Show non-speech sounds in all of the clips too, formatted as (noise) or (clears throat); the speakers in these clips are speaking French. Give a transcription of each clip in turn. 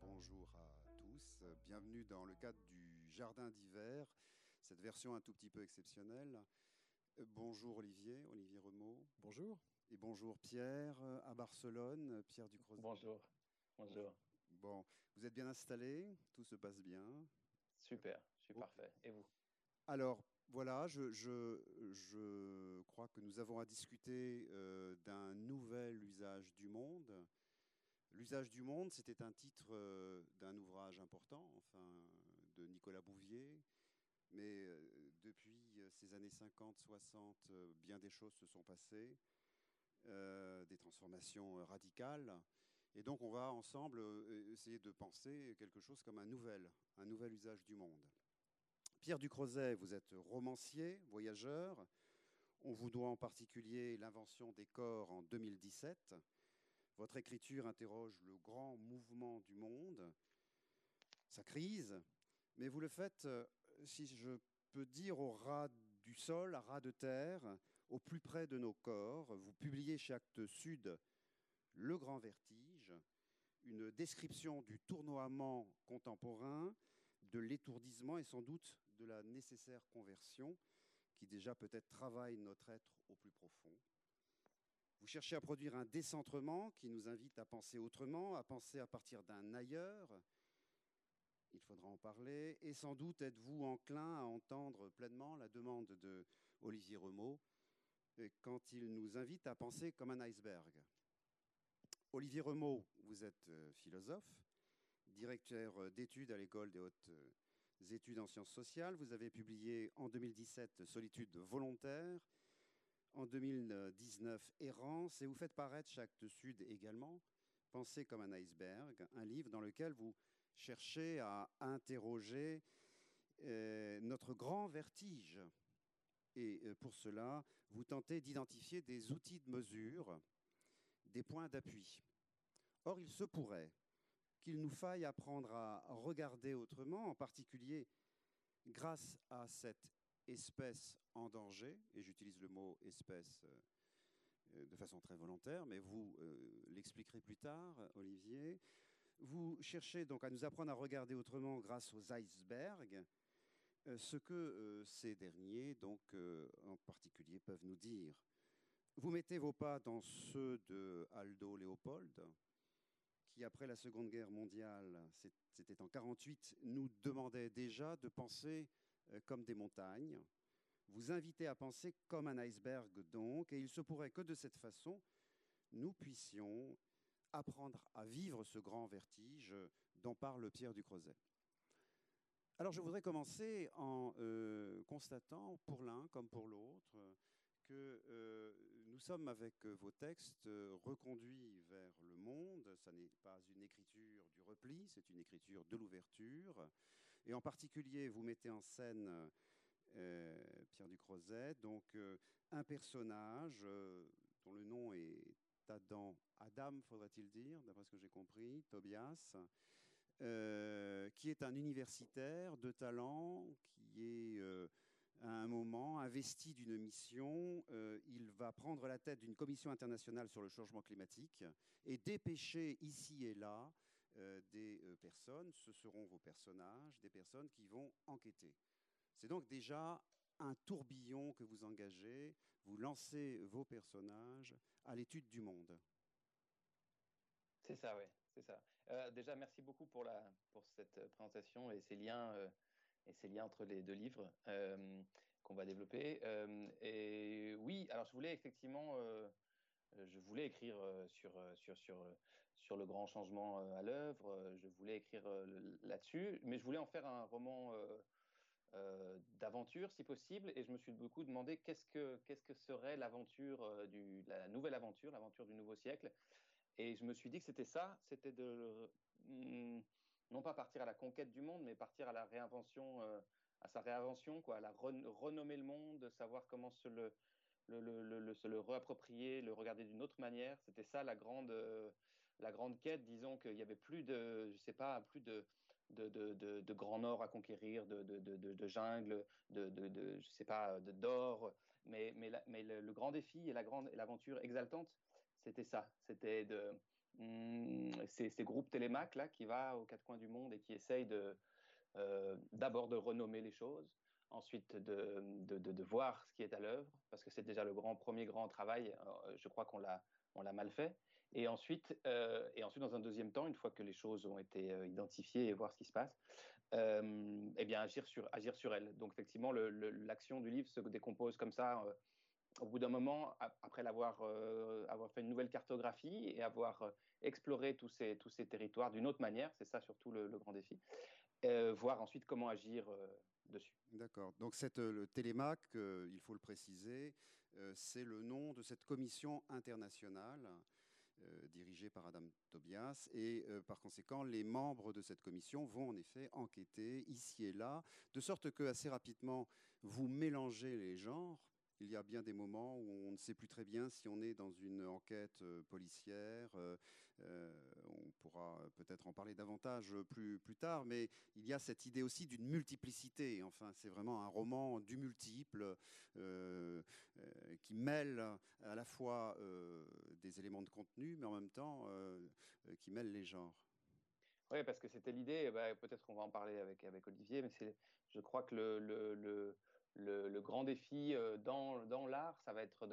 bonjour à tous. Bienvenue dans le cadre du Jardin d'hiver, cette version un tout petit peu exceptionnelle. Euh, bonjour Olivier, Olivier Remaud. Bonjour. Et bonjour Pierre euh, à Barcelone, Pierre Ducrozet. Bonjour. Bonjour. Bon, vous êtes bien installé, tout se passe bien? Super, je suis parfait. Et vous? Alors, voilà, je, je, crois que nous avons à discuter euh, d'un nouvel usage du monde L'usage du monde, c'était un titre euh, d'un ouvrage important, enfin, de Nicolas Bouvier. Mais euh, depuis euh, ces années 50-60, bien des choses se sont passées, des transformations radicales. Et donc on va ensemble essayer de penser quelque chose comme un nouvel, un nouvel usage du monde. Pierre Ducrozet, vous êtes romancier, voyageur. On vous doit en particulier l'invention des corps en 2017. Votre écriture interroge le grand mouvement du monde, sa crise, mais vous le faites, euh, si je peux dire, au ras du sol, à ras de terre, au plus près de nos corps. Vous publiez chez Actes Sud Le Grand Vertige, une description du tournoiement contemporain, de l'étourdissement et sans doute de la nécessaire conversion qui déjà peut-être travaille notre être au plus profond. Vous cherchez à produire un décentrement qui nous invite à penser autrement, à penser à partir d'un ailleurs. Il faudra en parler. Et sans doute êtes-vous enclin à entendre pleinement la demande de Olivier Remaud euh, quand il nous invite à penser comme un iceberg. Olivier Remaud, vous êtes euh, philosophe, directeur euh, d'études à l'école des hautes études en sciences sociales. Vous avez publié en 2017 Solitude volontaire en 2019 Errance, et vous faites paraître chaque Sud également, Pensez comme un iceberg, un livre dans lequel vous cherchez à interroger euh, notre grand vertige. Et euh, pour cela, vous tentez d'identifier des outils de mesure, des points d'appui. Or, il se pourrait qu'il nous faille apprendre à regarder autrement, en particulier grâce à cette espèce en danger, et j'utilise le mot espèce euh, de façon très volontaire, mais vous l'expliquerez plus tard, Olivier. Vous cherchez donc à nous apprendre à regarder autrement grâce aux icebergs, ce que ces derniers, donc en particulier, peuvent nous dire. Vous mettez vos pas dans ceux de Aldo Léopold, qui après la Seconde Guerre mondiale, c'était en 1948, nous demandait déjà de penser euh, comme des montagnes. Vous invitez à penser comme un iceberg donc, et il se pourrait que de cette façon, nous puissions apprendre à vivre ce grand vertige dont parle Pierre du Creuset. Alors je voudrais commencer en euh, constatant, pour l'un comme pour l'autre, que euh, nous sommes avec vos textes reconduits vers le monde. Ce n'est pas une écriture du repli, c'est une écriture de l'ouverture. Et en particulier, vous mettez en scène euh, Pierre Ducrozet, donc euh, un personnage dont le nom est Adam, Adam faudrait-il dire, d'après ce que j'ai compris, Tobias, qui est un universitaire de talent, qui est à un moment, investi d'une mission, euh, il va prendre la tête d'une commission internationale sur le changement climatique et dépêcher ici et là euh, des euh, personnes, ce seront vos personnages, des personnes qui vont enquêter. C'est donc déjà un tourbillon que vous engagez, vous lancez vos personnages à l'étude du monde. C'est ça, oui, c'est ça. déjà, merci beaucoup pour, cette présentation et ces liens et ces liens entre les deux livres euh, qu'on va développer. Euh, et oui, alors je voulais effectivement, euh, je voulais écrire sur, sur le grand changement à l'œuvre, je voulais écrire là-dessus, mais je voulais en faire un roman d'aventure si possible, et je me suis beaucoup demandé qu'est-ce que, qu'est-ce que serait l'aventure, du, la nouvelle aventure, l'aventure du nouveau siècle. Et je me suis dit que c'était ça, c'était de... Hmm, non pas partir à la conquête du monde, mais partir à la réinvention, euh, à sa réinvention, quoi, à la renommer le monde, savoir comment se le, le, le, le, se le réapproprier, le regarder d'une autre manière. C'était ça la grande, la grande quête. Disons qu'il n'y avait plus de, je sais pas, plus de, de, de, de, Grand Nord à conquérir, de, de, jungle, de, je sais pas, d'or. Mais, mais, mais le, grand défi et la grande l'aventure exaltante, c'était ça. C'était de hmm, ces, ces, groupes télémac là qui va aux quatre coins du monde et qui essayent de euh, d'abord de renommer les choses, ensuite de, de, de, voir ce qui est à l'œuvre, parce que c'est déjà le grand premier grand travail. Euh, je crois qu'on l'a on l'a mal fait. Et ensuite, euh, et ensuite, dans un deuxième temps, une fois que les choses ont été euh, identifiées et voir ce qui se passe, euh, eh bien, agir sur, agir sur elles. Donc, effectivement, l'action du livre se décompose comme ça. Euh, au bout d'un moment, après l'avoir avoir fait une nouvelle cartographie et avoir exploré tous ces, tous ces territoires d'une autre manière, c'est ça surtout le, grand défi, voir ensuite comment agir dessus. D'accord. Donc, cette, le Télémac, il faut le préciser, c'est le nom de cette commission internationale dirigée par Adam Tobias. Et euh, par conséquent, les membres de cette commission vont en effet enquêter ici et là, de sorte que assez rapidement, vous mélangez les genres il y a bien des moments où on ne sait plus très bien si on est dans une enquête euh, policière. Euh, euh, on pourra peut-être en parler davantage plus, plus tard, mais il y a cette idée aussi d'une multiplicité. Enfin, c'est vraiment un roman du multiple qui mêle à la fois des éléments de contenu, mais en même temps qui mêle les genres. Oui, parce que c'était l'idée, bah, peut-être qu'on va en parler avec, Olivier, mais je crois que le, grand défi euh, dans, l'art, ça va être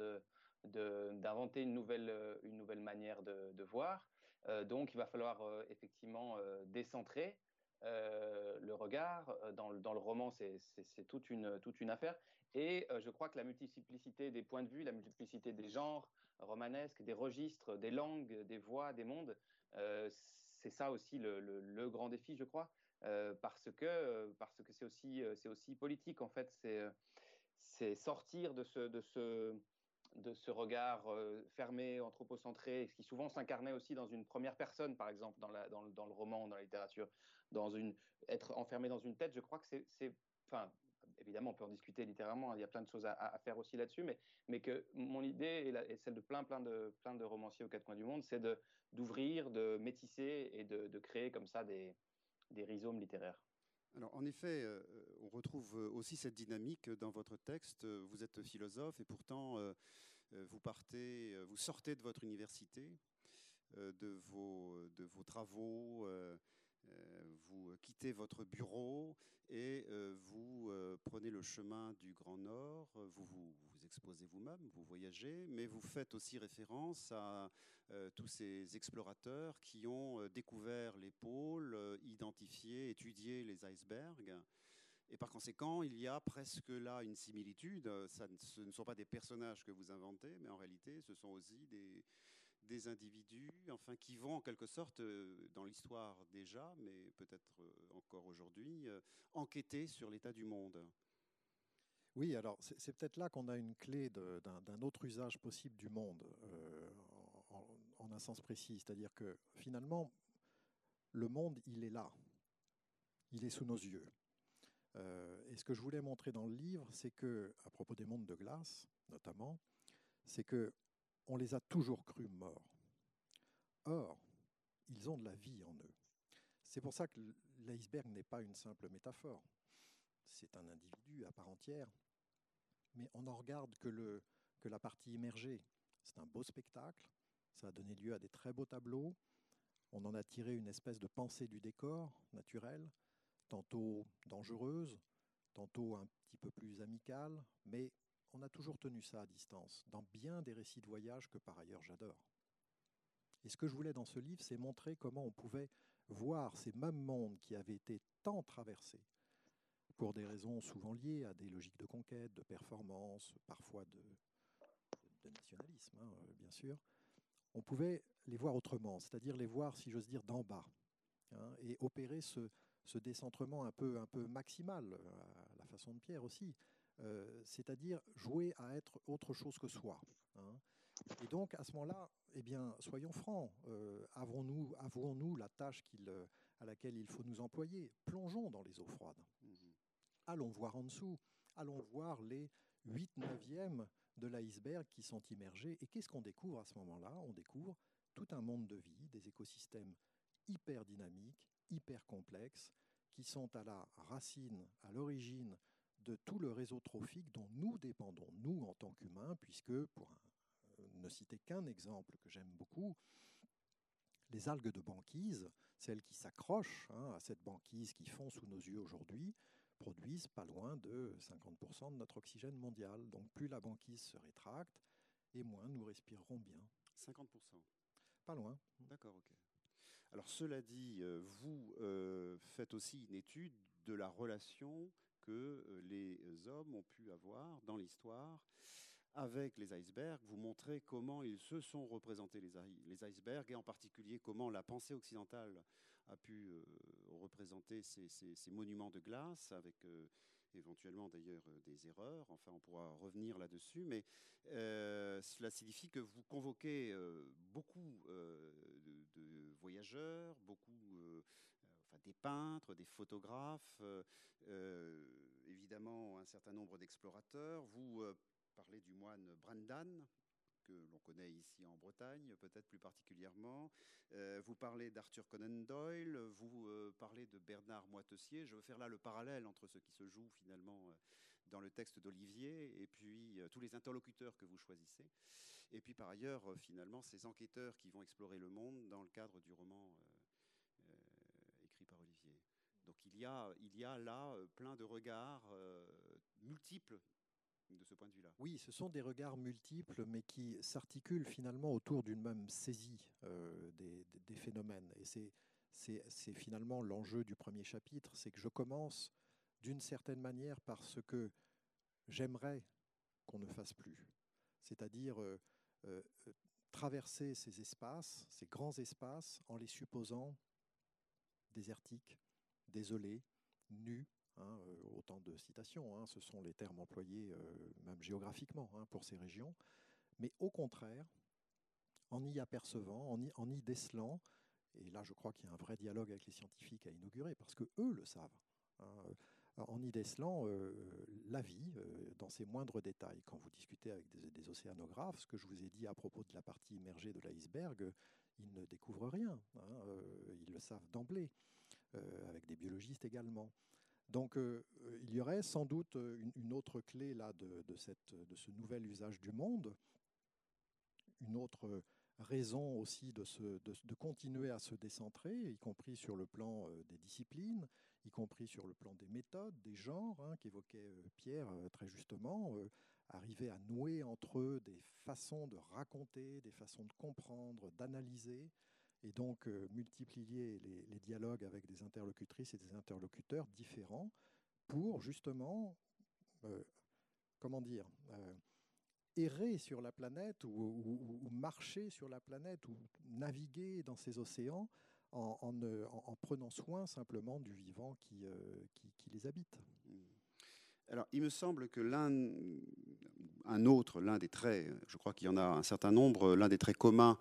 d'inventer une nouvelle, euh, manière de voir. Euh, donc, il va falloir euh, effectivement euh, décentrer le regard. Dans, le roman, c'est, toute, une, affaire. Et je crois que la multiplicité des points de vue, la multiplicité des genres romanesques, des registres, des langues, des voix, des mondes, c'est ça aussi le, grand défi, je crois. Parce que c'est aussi politique en fait c'est sortir de ce de ce regard euh, fermé anthropocentré qui souvent s'incarnait aussi dans une première personne par exemple dans le, roman dans la littérature dans une être enfermé dans une tête je crois que c'est enfin évidemment on peut en discuter littéralement il y a plein de choses à, faire aussi là-dessus mais que mon idée et, celle de plein plein de romanciers aux quatre coins du monde c'est d'ouvrir de métisser et de, créer comme ça des rhizomes littéraires. Alors, en effet, euh, on retrouve aussi cette dynamique dans votre texte. Vous êtes philosophe et pourtant, euh, vous partez, vous sortez de votre université, euh, de, vos, de vos travaux, euh, vous quittez votre bureau et euh, vous euh, prenez le chemin du Grand Nord, vous vous, exposez vous-même, vous voyagez, mais vous faites aussi référence à euh, tous ces explorateurs qui ont euh, découvert les pôles, euh, identifié, étudié les icebergs. Et par conséquent, il y a presque là une similitude. Ce ne sont pas des personnages que vous inventez, mais en réalité, ce sont aussi des, des individus, enfin, qui vont en quelque sorte, euh, dans l'histoire déjà, mais peut-être euh, encore aujourd'hui, euh, enquêter sur l'état du monde. Oui, alors c'est peut-être là qu'on a une clé d'un autre usage possible du monde, en, un sens précis. C'est-à-dire que finalement, le monde, il est là. Il est sous nos yeux. Et ce que je voulais montrer dans le livre, c'est que, à propos des mondes de glace, notamment, c'est que on les a toujours crus morts. Or, ils ont de la vie en eux. C'est pour ça que l'iceberg n'est pas une simple métaphore. C'est un individu à part entière, mais on n'en regarde que, la partie immergée. C'est un beau spectacle, ça a donné lieu à des très beaux tableaux, on en a tiré une espèce de pensée du décor naturel, tantôt dangereuse, tantôt un petit peu plus amicale, mais on a toujours tenu ça à distance, dans bien des récits de voyage que par ailleurs j'adore. Et ce que je voulais dans ce livre, c'est montrer comment on pouvait voir ces mêmes mondes qui avaient été tant traversés, pour des raisons souvent liées à des logiques de conquête, de performance, parfois de, nationalisme, hein, bien sûr, on pouvait les voir autrement, c'est-à-dire les voir, si j'ose dire, d'en bas, hein, et opérer ce, ce, décentrement un peu, un peu maximal, à la façon de Pierre aussi, euh, c'est-à-dire jouer à être autre chose que soi. Hein. Et donc, à ce moment-là, eh bien, soyons francs, euh, avons-nous, avouons-nous la tâche euh, à laquelle il faut nous employer Plongeons dans les eaux froides. Mmh. Allons voir en dessous, allons voir les 8 neuvièmes de l'iceberg qui sont immergés. Et qu'est-ce qu'on découvre à ce moment-là? On découvre tout un monde de vie, des écosystèmes hyper dynamiques, hyper complexes, qui sont à la racine, à l'origine de tout le réseau trophique dont nous dépendons, nous en tant qu'humains, puisque, pour ne citer qu'un exemple que j'aime beaucoup, les algues de banquise, celles qui s'accrochent hein, à cette banquise qui fond sous nos yeux aujourd'hui, produisent pas loin de 50% de notre oxygène mondial. Donc plus la banquise se rétracte, et moins nous respirerons bien. 50% Pas loin. D'accord, ok. Alors cela dit, euh, vous euh, faites aussi une étude de la relation que euh, les hommes ont pu avoir dans l'histoire avec les icebergs, vous montrez comment ils se sont représentés les, icebergs et en particulier comment la pensée occidentale a pu euh, représenter ces, monuments de glace avec euh, éventuellement d'ailleurs des erreurs. Enfin, on pourra revenir là-dessus, mais cela signifie que vous convoquez beaucoup de, voyageurs, beaucoup, des peintres, des photographes, évidemment un certain nombre d'explorateurs. Vous parler du moine Brandan, que l'on connaît ici en Bretagne, peut-être plus particulièrement. Euh, vous parlez d'Arthur Conan Doyle, vous euh, parlez de Bernard Moitessier. Je veux faire là le parallèle entre ce qui se joue finalement euh, dans le texte d'Olivier et puis tous les interlocuteurs que vous choisissez. Et puis par ailleurs, finalement, ces enquêteurs qui vont explorer le monde dans le cadre du roman écrit par Olivier. Donc il il y a là plein de regards multiples de ce point de vue-là. Oui, ce sont des regards multiples, mais qui s'articulent finalement autour d'une même saisie euh, des, phénomènes. Et c'est finalement l'enjeu du premier chapitre, c'est que je commence d'une certaine manière par ce que j'aimerais qu'on ne fasse plus, c'est-à-dire euh, euh, traverser ces espaces, ces grands espaces, en les supposant désertiques, désolés, nus, Hein, euh, autant de citations, hein, ce sont les termes employés euh, même géographiquement hein, pour ces régions, mais au contraire, en y apercevant, en y, décelant, et là je crois qu'il y a un vrai dialogue avec les scientifiques à inaugurer, parce que eux le savent, en y décelant euh, la vie dans ses moindres détails. Quand vous discutez avec des, océanographes, ce que je vous ai dit à propos de la partie immergée de l'iceberg, ils ne découvrent rien, ils le savent d'emblée, avec des biologistes également. Donc euh, il y aurait sans doute une, autre clé là de, ce nouvel usage du monde, une autre raison aussi de, continuer à se décentrer, y compris sur le plan euh, des disciplines, y compris sur le plan des méthodes, des genres, hein, qu'évoquait euh, Pierre très justement, arriver à nouer entre eux des façons de raconter, des façons de comprendre, d'analyser, et donc euh, multiplier les, dialogues avec des interlocutrices et des interlocuteurs différents pour justement, euh, comment dire, euh, errer sur la planète ou, marcher sur la planète ou naviguer dans ces océans en, en, prenant soin simplement du vivant qui, qui les habite. Alors, il me semble que l'un, un autre, l'un des traits, je crois qu'il y en a un certain nombre, l'un des traits communs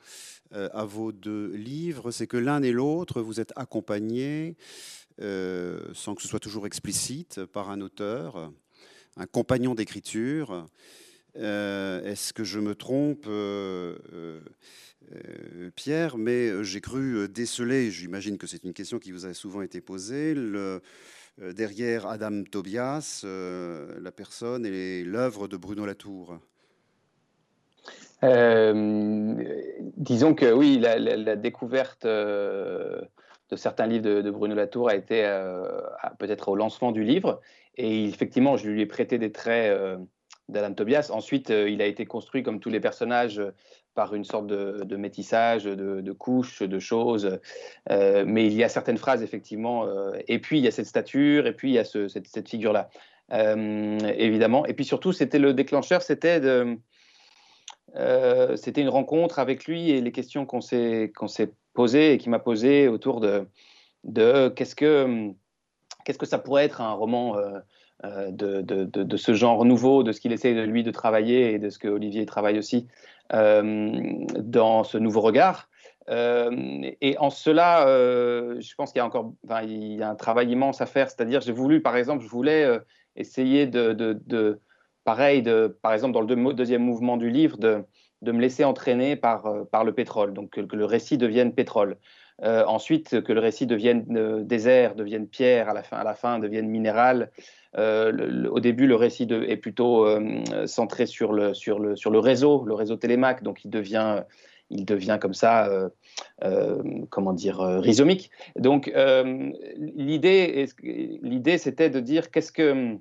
euh, à vos deux livres, c'est que l'un et l'autre, vous êtes accompagnés, euh, sans que ce soit toujours explicite, par un auteur, un compagnon d'écriture. Euh, est-ce que je me trompe Pierre, mais j'ai cru déceler, j'imagine que c'est une question qui vous a souvent été posée, le, derrière Adam Tobias, euh, la personne et l'œuvre de Bruno Latour euh, Disons que oui, la, découverte de certains livres de, Bruno Latour a été peut-être au lancement du livre. Et effectivement, je lui ai prêté des traits d'Adam Tobias. Ensuite, il a été construit comme tous les personnages par une sorte de, métissage, de, couches, de choses. Euh, mais il y a certaines phrases, effectivement. Euh, et puis, il y a cette stature, et puis, il y a cette, figure-là, euh, évidemment. Et puis, surtout, c'était le déclencheur, c'était une rencontre avec lui et les questions qu'on s'est, posées et qui m'a posées autour de, qu'est-ce que ça pourrait être un roman de, de, ce genre nouveau, de ce qu'il essaie de lui de travailler et de ce que Olivier travaille aussi. Euh, dans ce nouveau regard. Euh, et en cela, euh, je pense qu'il y a encore il y a un travail immense à faire. C'est-à-dire, j'ai voulu, par exemple, je voulais essayer de, pareil, de, par exemple, dans le deuxième mouvement du livre, de, de me laisser entraîner par, par le pétrole, donc que, le récit devienne pétrole. Euh, ensuite, que le récit devienne euh, désert, devienne pierre, à la fin, à la fin devienne minéral. au début, le récit est plutôt centré sur le, sur, le, sur le réseau, le réseau Télémac, donc il devient, il devient comme ça, comment dire, rhizomique. Donc l'idée, l'idée, c'était de dire qu'est-ce que,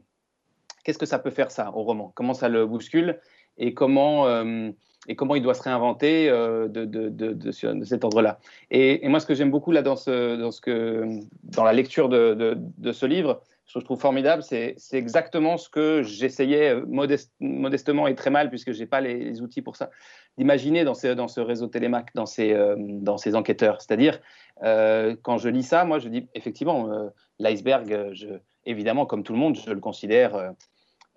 qu'est-ce que ça peut faire ça au roman, comment ça le bouscule? Et comment et comment il doit se réinventer euh, de, cet ordre-là. Et, moi, ce que j'aime beaucoup là dans, ce, dans, ce que, dans la lecture de, ce livre, ce que je trouve formidable, c'est exactement ce que j'essayais euh, modestement et très mal, puisque je n'ai pas les, outils pour ça, d'imaginer dans ce réseau Télémac, dans ces, euh, dans ces enquêteurs. C'est-à-dire, quand je lis ça, moi, je dis effectivement, l'iceberg, évidemment, comme tout le monde, je le considère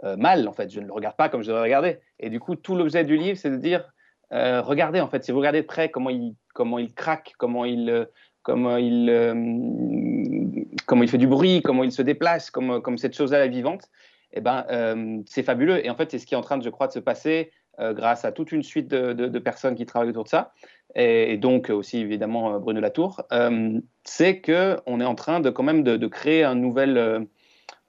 euh, mal, en fait. Je ne le regarde pas comme je devrais regarder. Et du coup, tout l'objet du livre, c'est de dire, euh, regardez, en fait, si vous regardez de près comment il, comment il craque, comment il, euh, comment il, comment il fait du bruit, comment il se déplace, comme, comme cette chose-là est vivante, eh ben, c'est fabuleux. Et en fait, c'est ce qui est en train, de, je crois, de se passer grâce à toute une suite de, personnes qui travaillent autour de ça, et, donc aussi évidemment Bruno Latour, c'est qu'on est en train de quand même de, créer un nouvel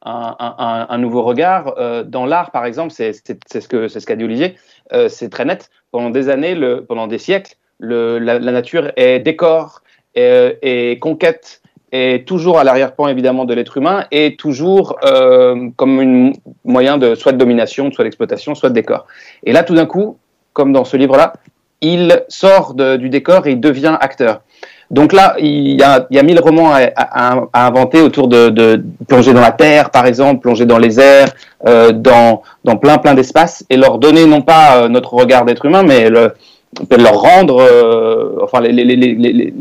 un, nouveau regard. Euh, dans l'art, par exemple, c'est ce qu'a ce qu'a dit Olivier, euh, c'est très net. Pendant des années, pendant des siècles, le, la, nature est décor, et, conquête, est toujours à l'arrière-plan évidemment de l'être humain, et toujours euh, comme un moyen de soit de domination, soit d'exploitation, soit de décor. Et là, tout d'un coup, comme dans ce livre-là, il sort du décor et il devient acteur. Donc là, il y a, il y a mille romans à, à, inventer autour de, de, plonger dans la terre, par exemple, plonger dans les airs, euh, dans, dans plein plein d'espaces, et leur donner non pas euh, notre regard d'être humain, mais le, leur rendre, euh, enfin, les, les, les,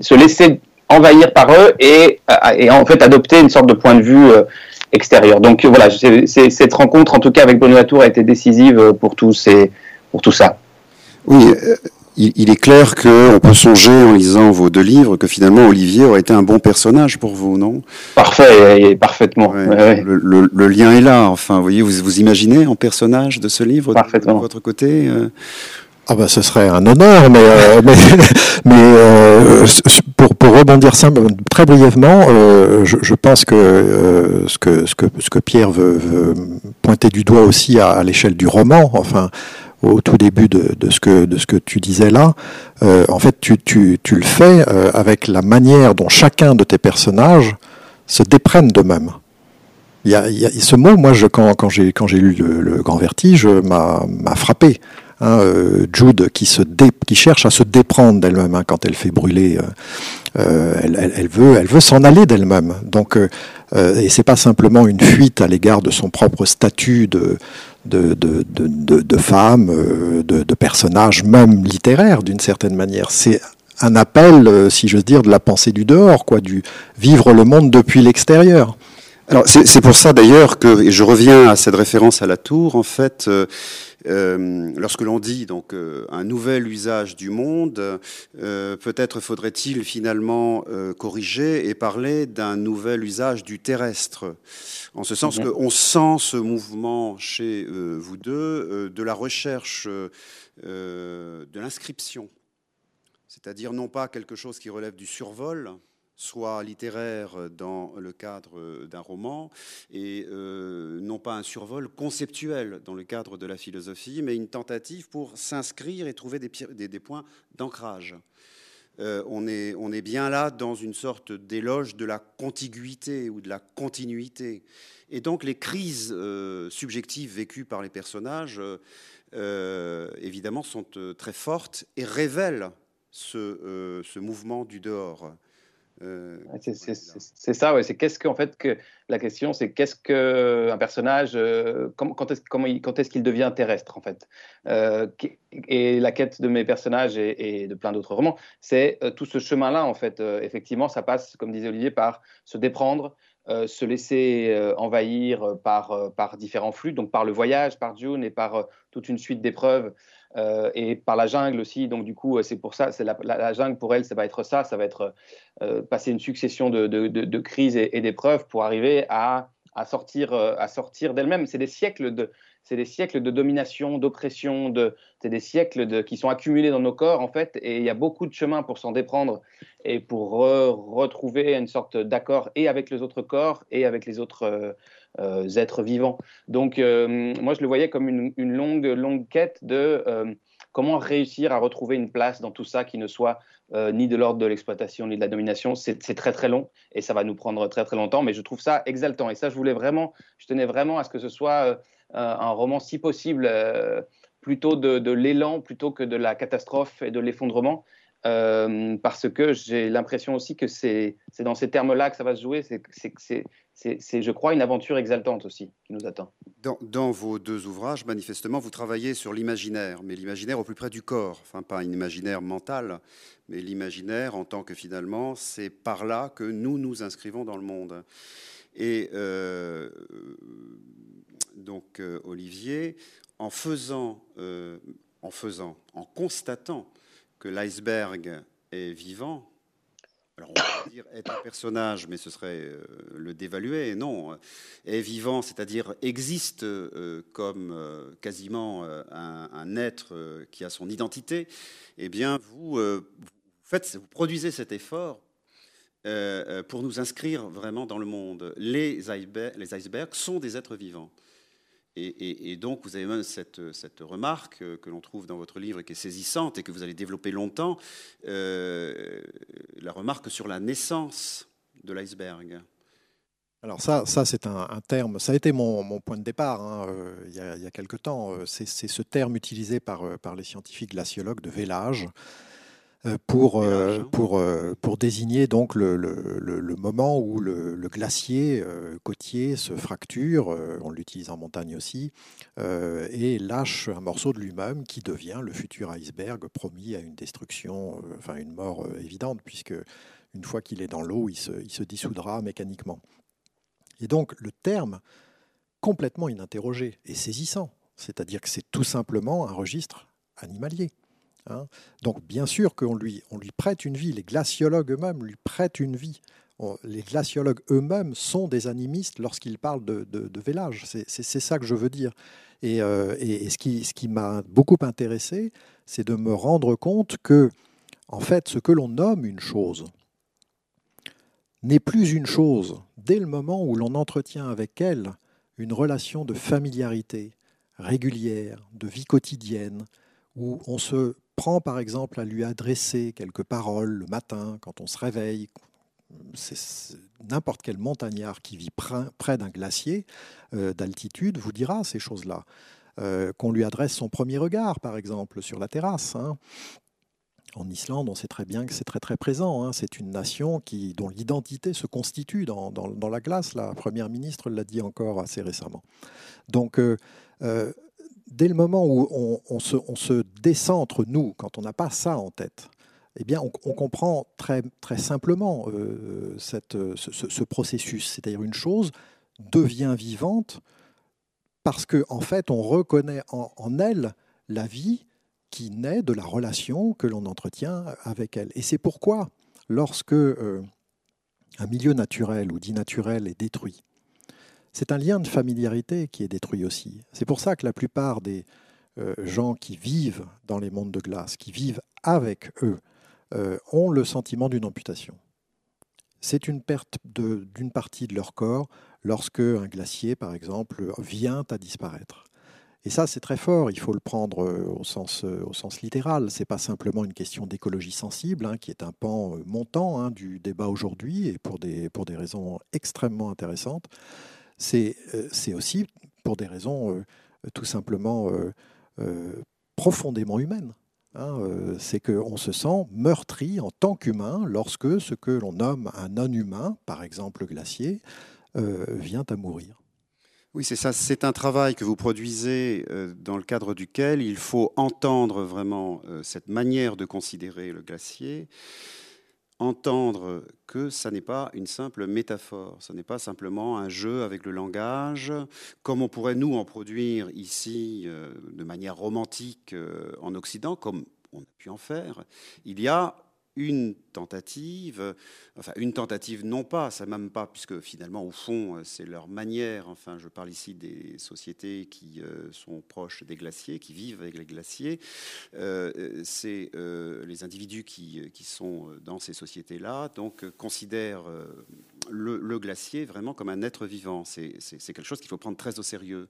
se laisser envahir par eux et, et, en fait adopter une sorte de point de vue euh, extérieur. Donc voilà, cette rencontre, en tout cas avec Bruno Latour, a été décisive pour tout, ces, pour tout ça. Oui, il, est clair qu'on peut songer en lisant vos deux livres que finalement Olivier aurait été un bon personnage pour vous, non? Parfait, parfaitement. Le, lien est là. Enfin, vous voyez, vous vous imaginez en personnage de ce livre de, votre côté euh? Ah bah ce serait un honneur, mais euh, (laughs) mais, euh, pour, pour rebondir simple, très brièvement, je, pense que, ce que ce que ce que Pierre veut, pointer du doigt aussi à, à l'échelle du roman, enfin au tout début de, ce, que, tu disais là, euh, en fait, tu, le fais euh, avec la manière dont chacun de tes personnages se déprennent d'eux-mêmes. Il y, a, ce mot, moi, je, quand, quand j'ai lu le, Grand Vertige, m'a frappé. Hein, euh, Jude qui cherche à se déprendre d'elle-même hein, quand elle fait brûler, elle veut s'en aller d'elle-même. Donc euh, et c'est pas simplement une fuite à l'égard de son propre statut de de, de, de, de femmes, euh, de, personnages, même littéraires d'une certaine manière. C'est un appel, euh, si j'ose dire, de la pensée du dehors, quoi, du vivre le monde depuis l'extérieur. Alors c'est pour ça d'ailleurs que, et je reviens à cette référence à la tour, en fait, euh, euh, lorsque l'on dit donc euh, un nouvel usage du monde, euh, peut-être faudrait-il finalement corriger et parler d'un nouvel usage du terrestre, en ce sens qu'on sent ce mouvement chez vous deux de la recherche de l'inscription, c'est-à-dire non pas quelque chose qui relève du survol, soit littéraire dans le cadre d'un roman, et euh, non pas un survol conceptuel dans le cadre de la philosophie, mais une tentative pour s'inscrire et trouver des, points d'ancrage. Euh, on, est, bien là dans une sorte d'éloge de la contiguïté ou de la continuité. Et donc les crises euh, subjectives vécues par les personnages, évidemment, sont très fortes et révèlent ce mouvement du dehors. Euh, c'est ça, ouais. C'est qu'est-ce que, en fait, que la question, c'est qu'est-ce que un personnage, euh, quand est-ce comment quand est-ce qu'il devient terrestre, en fait. Euh, et la quête de mes personnages et, de plein d'autres romans, c'est tout ce chemin-là, en fait. effectivement, ça passe, comme disait Olivier, par se déprendre, se laisser envahir par, par différents flux, donc par le voyage, par June et par toute une suite d'épreuves euh, et par la jungle aussi. Donc du coup, c'est pour ça, la, jungle pour elle, ça va être ça, ça va être euh, passer une succession de, crises et, d'épreuves pour arriver à sortir, d'elle-même. C'est des siècles de, domination, d'oppression, c'est des siècles qui sont accumulés dans nos corps en fait, et il y a beaucoup de chemin pour s'en déprendre et pour retrouver une sorte d'accord et avec les autres corps et avec les autres êtres vivants. Donc moi je le voyais comme une, longue longue quête de comment réussir à retrouver une place dans tout ça qui ne soit euh, ni de l'ordre de l'exploitation ni de la domination. C'est très très long et ça va nous prendre très très longtemps, mais je trouve ça exaltant. Et ça, je voulais vraiment, je tenais vraiment à ce que ce soit euh, un roman, si possible, euh, plutôt de, l'élan plutôt que de la catastrophe et de l'effondrement. parce que j'ai l'impression aussi que c'est dans ces termes-là que ça va se jouer. C'est c'est, je crois, une aventure exaltante aussi qui nous attend. Dans, vos deux ouvrages, manifestement, vous travaillez sur l'imaginaire, mais l'imaginaire au plus près du corps. Enfin, pas un imaginaire mental, mais l'imaginaire en tant que finalement, c'est par là que nous nous inscrivons dans le monde. Et euh, donc, euh, Olivier, en faisant, euh, en faisant, en constatant que l'iceberg est vivant, alors on pourrait (coughs) dire être un personnage, mais ce serait euh, le dévaluer. Non, est vivant, c'est-à-dire existe euh, comme euh, quasiment un, être qui a son identité. Eh bien, vous, produisez cet effort pour nous inscrire vraiment dans le monde. Les icebergs sont des êtres vivants. Et, donc, vous avez même cette, remarque que l'on trouve dans votre livre qui est saisissante et que vous allez développer longtemps, euh, la remarque sur la naissance de l'iceberg. Alors ça, ça c'est un, terme, ça a été mon, point de départ hein, euh, il, y a, il, quelque temps. Euh, c'est ce terme utilisé par, par les scientifiques glaciologues de vélage euh, pour, euh, pour, euh, pour désigner donc le, le, moment où le, glacier côtier se fracture, on l'utilise en montagne aussi, et lâche un morceau de lui-même qui devient le futur iceberg promis à une destruction, enfin une mort évidente, puisque une fois qu'il est dans l'eau, il se, il se dissoudra mécaniquement. Et donc le terme, complètement ininterrogé et saisissant, c'est-à-dire que c'est tout simplement un registre animalier. Hein. Donc bien sûr qu'on lui, on lui prête une vie, les glaciologues eux-mêmes lui prêtent une vie. Les glaciologues eux-mêmes sont des animistes lorsqu'ils parlent de, de, vélage. C'est ça que je veux dire. Et, euh, ce qui, ce qui m'a beaucoup intéressé, c'est de me rendre compte que, en fait, ce que l'on nomme une chose n'est plus une chose dès le moment où l'on entretient avec elle une relation de familiarité régulière, de vie quotidienne, où on se prend par exemple à lui adresser quelques paroles le matin quand on se réveille, c'est n'importe quel montagnard qui vit près d'un glacier euh, d'altitude vous dira ces choses-là. Euh, qu'on lui adresse son premier regard, par exemple, sur la terrasse. Hein. En Islande, on sait très bien que c'est très très présent. Hein. C'est une nation qui, dont l'identité se constitue dans, dans, la glace. La première ministre l'a dit encore assez récemment. Donc, euh, dès le moment où on, se, descend entre nous, quand on n'a pas ça en tête, eh bien, on, comprend très, très simplement euh, ce, processus. C'est-à-dire une chose devient vivante parce qu'en en fait, on reconnaît en, elle la vie qui naît de la relation que l'on entretient avec elle. Et c'est pourquoi, lorsque euh, un milieu naturel ou dit naturel est détruit, c'est un lien de familiarité qui est détruit aussi. C'est pour ça que la plupart des euh, gens qui vivent dans les mondes de glace, qui vivent avec eux, euh, ont le sentiment d'une amputation. C'est une perte d'une partie de leur corps lorsque un glacier, par exemple, vient à disparaître. Et ça, c'est très fort. Il faut le prendre euh, au sens, au sens littéral. Pas simplement une question d'écologie sensible, hein, qui est un pan montant hein, du débat aujourd'hui, et pour des raisons extrêmement intéressantes. Euh, c'est aussi pour des raisons euh, tout simplement euh, profondément humaines. Hein, c'est qu'on se sent meurtri en tant qu'humain lorsque ce que l'on nomme un non-humain, par exemple le glacier, vient à mourir. Oui, c'est ça. C'est un travail que vous produisez dans le cadre duquel il faut entendre vraiment cette manière de considérer le glacier, entendre que ça n'est pas une simple métaphore, ce n'est pas simplement un jeu avec le langage, comme on pourrait nous en produire ici euh, de manière romantique euh, en Occident, comme on a pu en faire. Il y a une tentative, enfin une tentative non pas, ça même pas, puisque finalement au fond c'est leur manière, enfin je parle ici des sociétés qui euh, sont proches des glaciers, qui vivent avec les glaciers, euh, c'est euh, les individus qui, qui, sont dans ces sociétés-là, donc considèrent le, glacier vraiment comme un être vivant, c'est quelque chose qu'il faut prendre très au sérieux.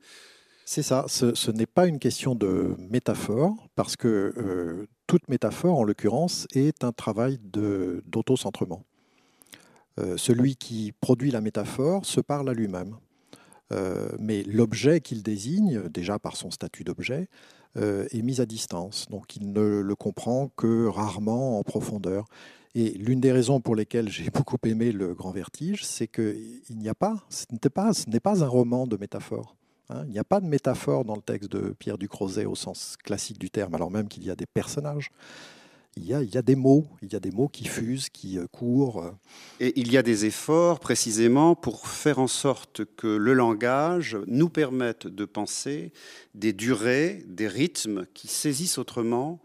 C'est ça, ce, n'est pas une question de métaphore, parce que toute métaphore, en l'occurrence, est un travail d'autocentrement. Euh, celui qui produit la métaphore se parle à lui-même. Euh, mais l'objet qu'il désigne, déjà par son statut d'objet, euh, est mis à distance. Donc il ne le comprend que rarement en profondeur. Et l'une des raisons pour lesquelles j'ai (laughs) beaucoup aimé Le Grand Vertige, c'est qu'il n'y a pas, ce n'est pas, pas un roman de métaphore. Hein. il n'y a pas de métaphore dans le texte de Pierre Ducrozet au sens classique du terme, alors même qu'il y a des personnages. Il y, a, des mots, il y a des mots qui fusent, qui euh, courent. Et il y a des efforts précisément pour faire en sorte que le langage nous permette de penser des durées, des rythmes qui saisissent autrement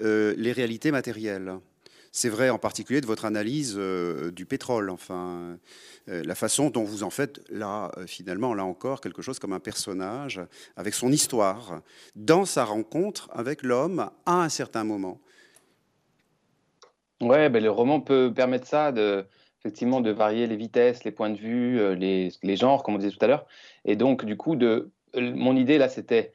euh, les réalités matérielles. C'est vrai en particulier de votre analyse euh, du pétrole. Enfin, euh, la façon dont vous en faites, là, euh, finalement, là encore, quelque chose comme un personnage avec son histoire, dans sa rencontre avec l'homme à un certain moment. Ouais, ben, le roman peut permettre ça, de, effectivement, de varier les vitesses, les points de vue, les, les genres, comme on disait tout à l'heure. Et donc, du coup, de, mon idée, là, c'était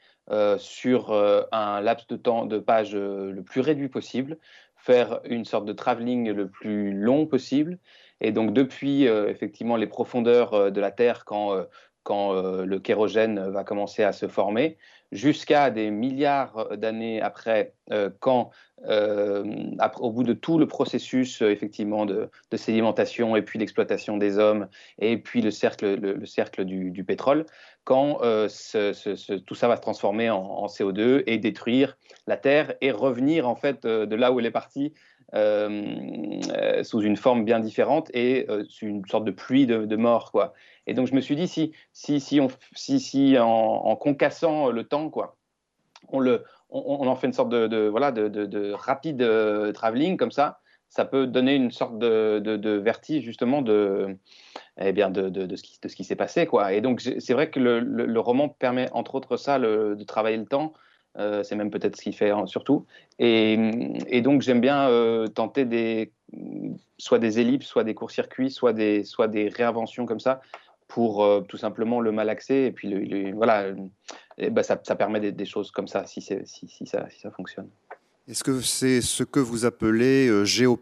sur un laps de temps de page le plus réduit possible, faire une sorte de travelling le plus long possible. Et donc depuis euh, effectivement les profondeurs euh, de la Terre, quand, euh, quand le kérogène va commencer à se former, jusqu'à des milliards d'années après, quand au bout de tout le processus effectivement de, sédimentation et puis l'exploitation des hommes et puis le cercle, le, cercle du, pétrole, quand tout ça va se transformer en, en, CO2 et détruire la Terre et revenir en fait de là où elle est partie euh, sous une forme bien différente et euh, sous une sorte de pluie de, mort, quoi. Et donc je me suis dit si si si en, concassant le temps, quoi, on le on, en fait une sorte de, voilà de, de, rapide euh, travelling comme ça, ça peut donner une sorte de, vertige justement de eh bien de, ce qui de ce qui s'est passé, quoi. Et donc c'est vrai que le, le, roman permet entre autres ça de travailler le temps euh, c'est même peut-être ce qu'il fait hein, surtout. Et, donc j'aime bien euh, tenter des, soit des ellipses, soit des courts-circuits, soit des, soit des réinventions comme ça pour euh, tout simplement le malaxer. Et puis voilà, bah, ça, permet des, choses comme ça si, si, si, ça, si ça fonctionne. Est-ce que c'est ce que vous appelez géo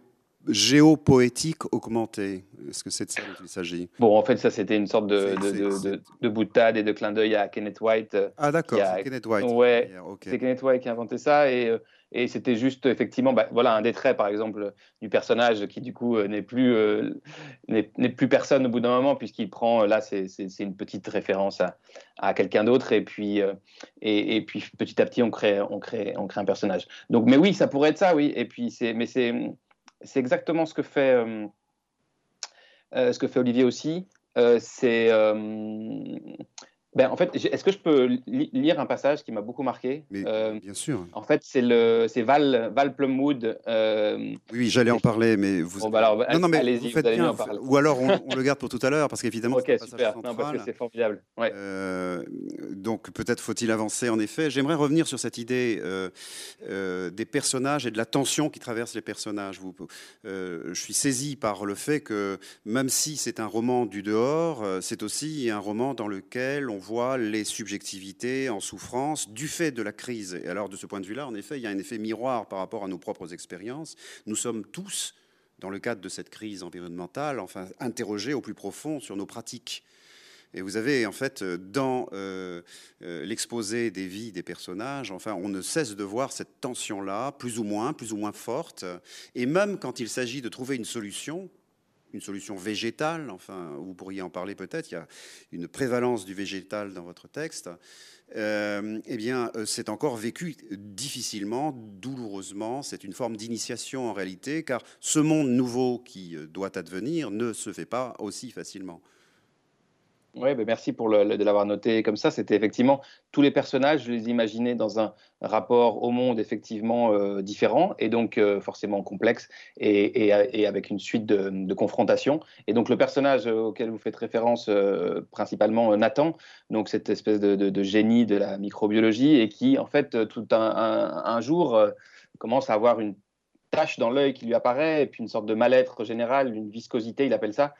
géopoétique augmentée? Est-ce que c'est de ça dont il s'agit? Bon, en fait, ça, c'était une sorte de, de, de, boutade et de clin d'œil à Kenneth White. Euh, ah, d'accord, c'est Kenneth White. Ouais, c'est Kenneth White qui a inventé ça. Et, euh, et c'était juste, effectivement, bah, voilà, un des traits, par exemple, du personnage qui, du coup, euh, n'est plus, n'est plus personne au bout d'un moment, puisqu'il prend, là, c'est une petite référence à, à quelqu'un d'autre. Et, puis et, et, puis, petit à petit, on crée, on, crée, on crée un personnage. Donc, mais oui, ça pourrait être ça, oui. Et puis, mais c'est exactement ce que fait, euh, euh, ce que fait Olivier aussi. Euh, c'est ben, en fait, est-ce que je peux lire un passage qui m'a beaucoup marqué? Euh, Bien sûr. En fait, c'est le, c'est Val, Val Plumwood. Euh, oui, j'allais en parler, mais vous. Bon, bah alors, non, non, mais vous, allez en parler. Ou alors, (laughs) on, le garde pour tout à l'heure, parce qu'évidemment, ok, super. Non, parce que c'est formidable. Ouais. Euh, donc, peut-être faut-il avancer. En effet, j'aimerais revenir sur cette idée des personnages et de la tension qui traverse les personnages. Vous, je suis saisi par le fait que, même si c'est un roman du dehors, c'est aussi un roman dans lequel on voit les subjectivités en souffrance du fait de la crise. Et alors, de ce point de vue-là, en effet, il y a un effet miroir par rapport à nos propres expériences. Nous sommes tous, dans le cadre de cette crise environnementale, enfin, interrogés au plus profond sur nos pratiques. Et vous avez en fait dans euh, euh, l'exposé des vies des personnages, enfin, on ne cesse de voir cette tension-là, plus ou moins, plus ou moins forte. Et même quand il s'agit de trouver une solution, une solution végétale, enfin, vous pourriez en parler peut-être, il y a une prévalence du végétal dans votre texte, euh, eh bien, euh, c'est encore vécu difficilement, douloureusement. C'est une forme d'initiation en réalité, car ce monde nouveau qui euh, doit advenir ne se fait pas aussi facilement. Oui, ben merci pour de l'avoir noté comme ça. C'était effectivement tous les personnages, je les imaginais dans un rapport au monde effectivement euh, différent et donc euh, forcément complexe et, avec une suite de, confrontations. Et donc le personnage auquel vous faites référence, euh, principalement Nathan, donc cette espèce de, génie de la microbiologie et qui en fait tout un, un jour commence à avoir une tache dans l'œil qui lui apparaît et puis une sorte de mal-être général, une viscosité, il appelle ça.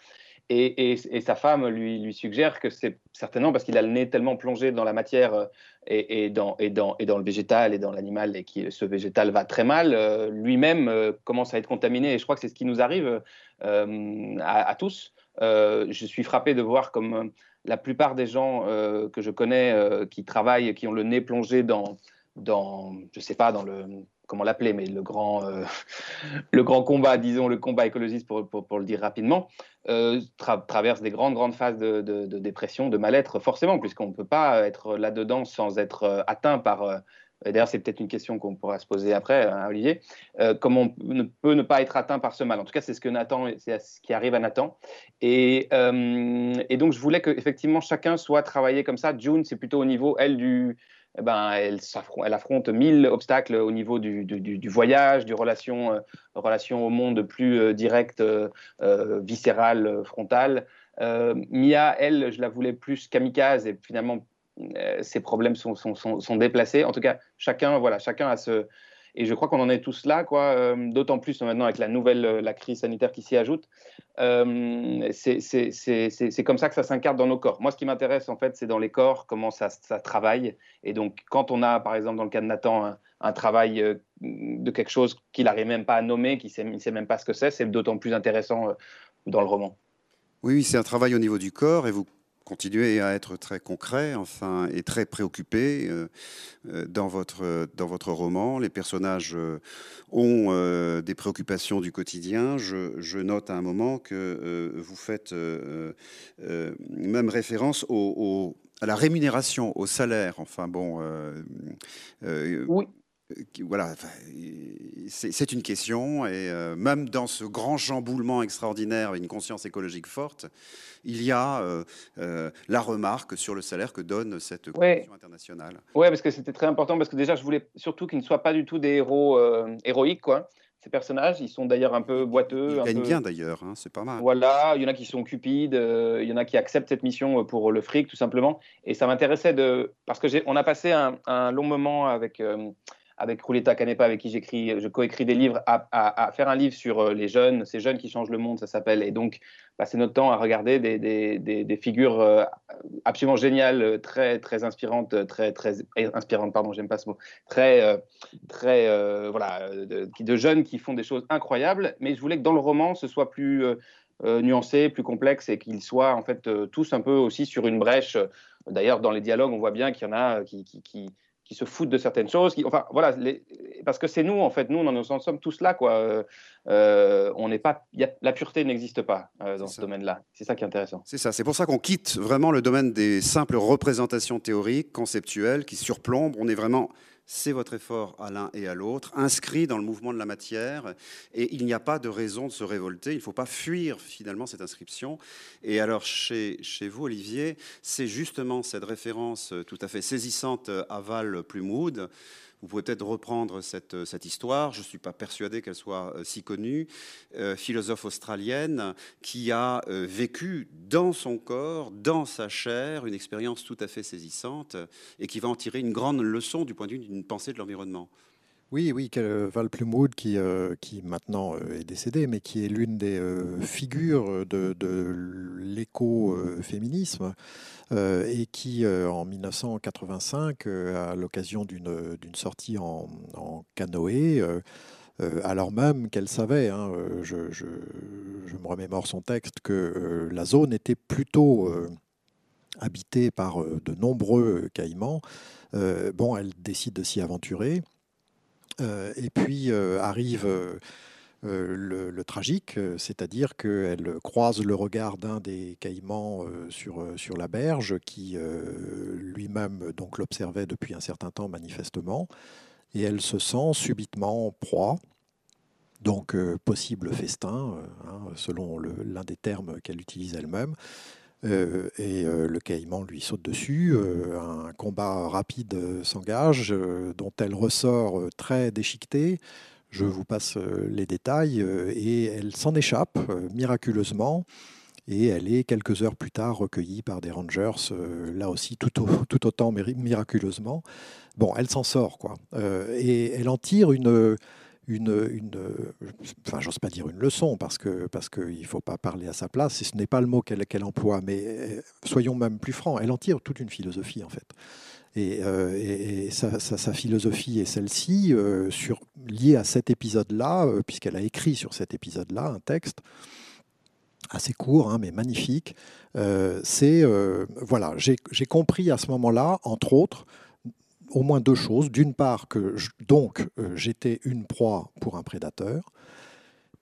Et, sa femme lui, suggère que c'est certainement parce qu'il a le nez tellement plongé dans la matière euh, et dans le végétal et dans l'animal, et que ce végétal va très mal, euh, lui-même euh, commence à être contaminé. Et je crois que c'est ce qui nous arrive à, tous. je suis frappé de voir comme la plupart des gens que je connais qui travaillent, qui ont le nez plongé dans, dans je sais pas, dans le comment l'appeler, mais le grand, euh, (laughs) le grand combat, disons, le combat écologiste, pour, pour, le dire rapidement, euh, traverse des grandes, grandes phases de, dépression, de mal-être, forcément, puisqu'on ne peut pas être là-dedans sans être euh, atteint par... D'ailleurs, c'est peut-être une question qu'on pourra se poser après, hein, Olivier. comment on ne peut ne pas être atteint par ce mal En tout cas, c'est ce ce qui arrive à Nathan. Et, et donc, je voulais que effectivement chacun soit travaillé comme ça. June, c'est plutôt au niveau, elle, du, eh ben, elle, affronte mille obstacles au niveau du, voyage, du relation, euh, relation au monde plus euh, direct, euh, viscéral, frontal. Mia, elle, je la voulais plus kamikaze et finalement, ses problèmes sont, sont, déplacés. En tout cas, chacun, voilà, chacun a ce, et je crois qu'on en est tous là, quoi. Euh, d'autant plus maintenant avec la nouvelle, euh, la crise sanitaire qui s'y ajoute. Euh, c'est comme ça que ça s'incarne dans nos corps. Moi, ce qui m'intéresse, en fait, c'est dans les corps, comment ça, ça, travaille. Et donc, quand on a, par exemple, dans le cas de Nathan, un, travail de quelque chose qu'il n'arrive même pas à nommer, qu'il ne sait, même pas ce que c'est, c'est d'autant plus intéressant dans le roman. Oui, c'est un travail au niveau du corps et vous continuez à être très concret enfin, et très préoccupé euh, euh, dans, votre, dans votre roman. Les personnages euh, ont des préoccupations du quotidien. Je, note à un moment que vous faites même référence au, à la rémunération, au salaire. Enfin bon. oui voilà, c'est une question, et même dans ce grand chamboulement extraordinaire, avec une conscience écologique forte, il y a euh, euh, la remarque sur le salaire que donne cette Convention internationale. Oui, parce que c'était très important, parce que déjà, je voulais surtout qu'ils ne soient pas du tout des héros euh, héroïques, quoi. Ces personnages, ils sont d'ailleurs un peu boiteux. Ils gagnent bien d'ailleurs, hein, c'est pas mal. Voilà, il y en a qui sont cupides, il y en a qui acceptent cette mission pour le fric, tout simplement. Et ça m'intéressait de. Parce qu'on a passé un, long moment avec avec Ruleta Canepa, avec qui j'écris, je coécris des livres, à, faire un livre sur euh, les jeunes, ces jeunes qui changent le monde, ça s'appelle. Et donc, passer notre temps à regarder des, figures euh, absolument géniales, très, très inspirantes, très, très inspirantes, pardon, j'aime pas ce mot, très, très, euh, voilà, de, jeunes qui font des choses incroyables. Mais je voulais que dans le roman, ce soit plus nuancé, plus complexe et qu'ils soient en fait tous un peu aussi sur une brèche. D'ailleurs, dans les dialogues, on voit bien qu'il y en a qui qui se foutent de certaines choses. Qui, enfin, voilà, les, parce que c'est nous, en fait, nous, on en sommes tous là, quoi. Euh, euh, on n'est pas, y a, la pureté n'existe pas euh, dans ce domaine-là. C'est ça qui est intéressant. C'est ça. C'est pour ça qu'on quitte vraiment le domaine des simples représentations théoriques, conceptuelles, qui surplombent. On est vraiment c'est votre effort à l'un et à l'autre, inscrit dans le mouvement de la matière, et il n'y a pas de raison de se révolter, il ne faut pas fuir finalement cette inscription. Et alors chez, vous, Olivier, c'est justement cette référence tout à fait saisissante à Val Plumwood, vous pouvez peut-être reprendre cette, euh, histoire. Je ne suis pas persuadé qu'elle soit euh, si connue. Euh, philosophe australienne qui a vécu dans son corps, dans sa chair, une expérience tout à fait saisissante et qui va en tirer une grande leçon du point de vue d'une pensée de l'environnement. Oui, oui, Val Plumwood, qui, qui maintenant est décédé, mais qui est l'une des figures de, l'écoféminisme. Euh, et qui, euh, en 1985, euh, à l'occasion d'une sortie en, canoë, alors même qu'elle savait, hein, je, me remémore son texte, que la zone était plutôt habitée par de nombreux caïmans, bon, elle décide de s'y aventurer. Et puis arrive euh, le, tragique, euh, c'est-à-dire qu'elle croise le regard d'un des caïmans euh, sur, sur la berge, qui lui-même donc l'observait depuis un certain temps manifestement, et elle se sent subitement proie, donc possible festin, hein, selon l'un des termes qu'elle utilise elle-même. Et le caïman lui saute dessus. un combat rapide s'engage, dont elle ressort très déchiquetée. Je vous passe les détails et elle s'en échappe miraculeusement et elle est quelques heures plus tard recueillie par des rangers, là aussi tout, (laughs) tout, autant miraculeusement. Bon, elle s'en sort, quoi. et elle en tire une, une, enfin, j'ose pas dire une leçon parce que parce qu'il ne faut pas parler à sa place, et ce n'est pas le mot qu'elle emploie, mais euh, soyons même plus francs, elle en tire toute une philosophie en fait. Et, euh, sa, philosophie est celle-ci, euh, liée à cet épisode-là, puisqu'elle a écrit sur cet épisode-là un texte assez court, hein, mais magnifique. c'est voilà, j'ai compris à ce moment-là, entre autres, au moins deux choses. D'une part, que donc euh, j'étais une proie pour un prédateur,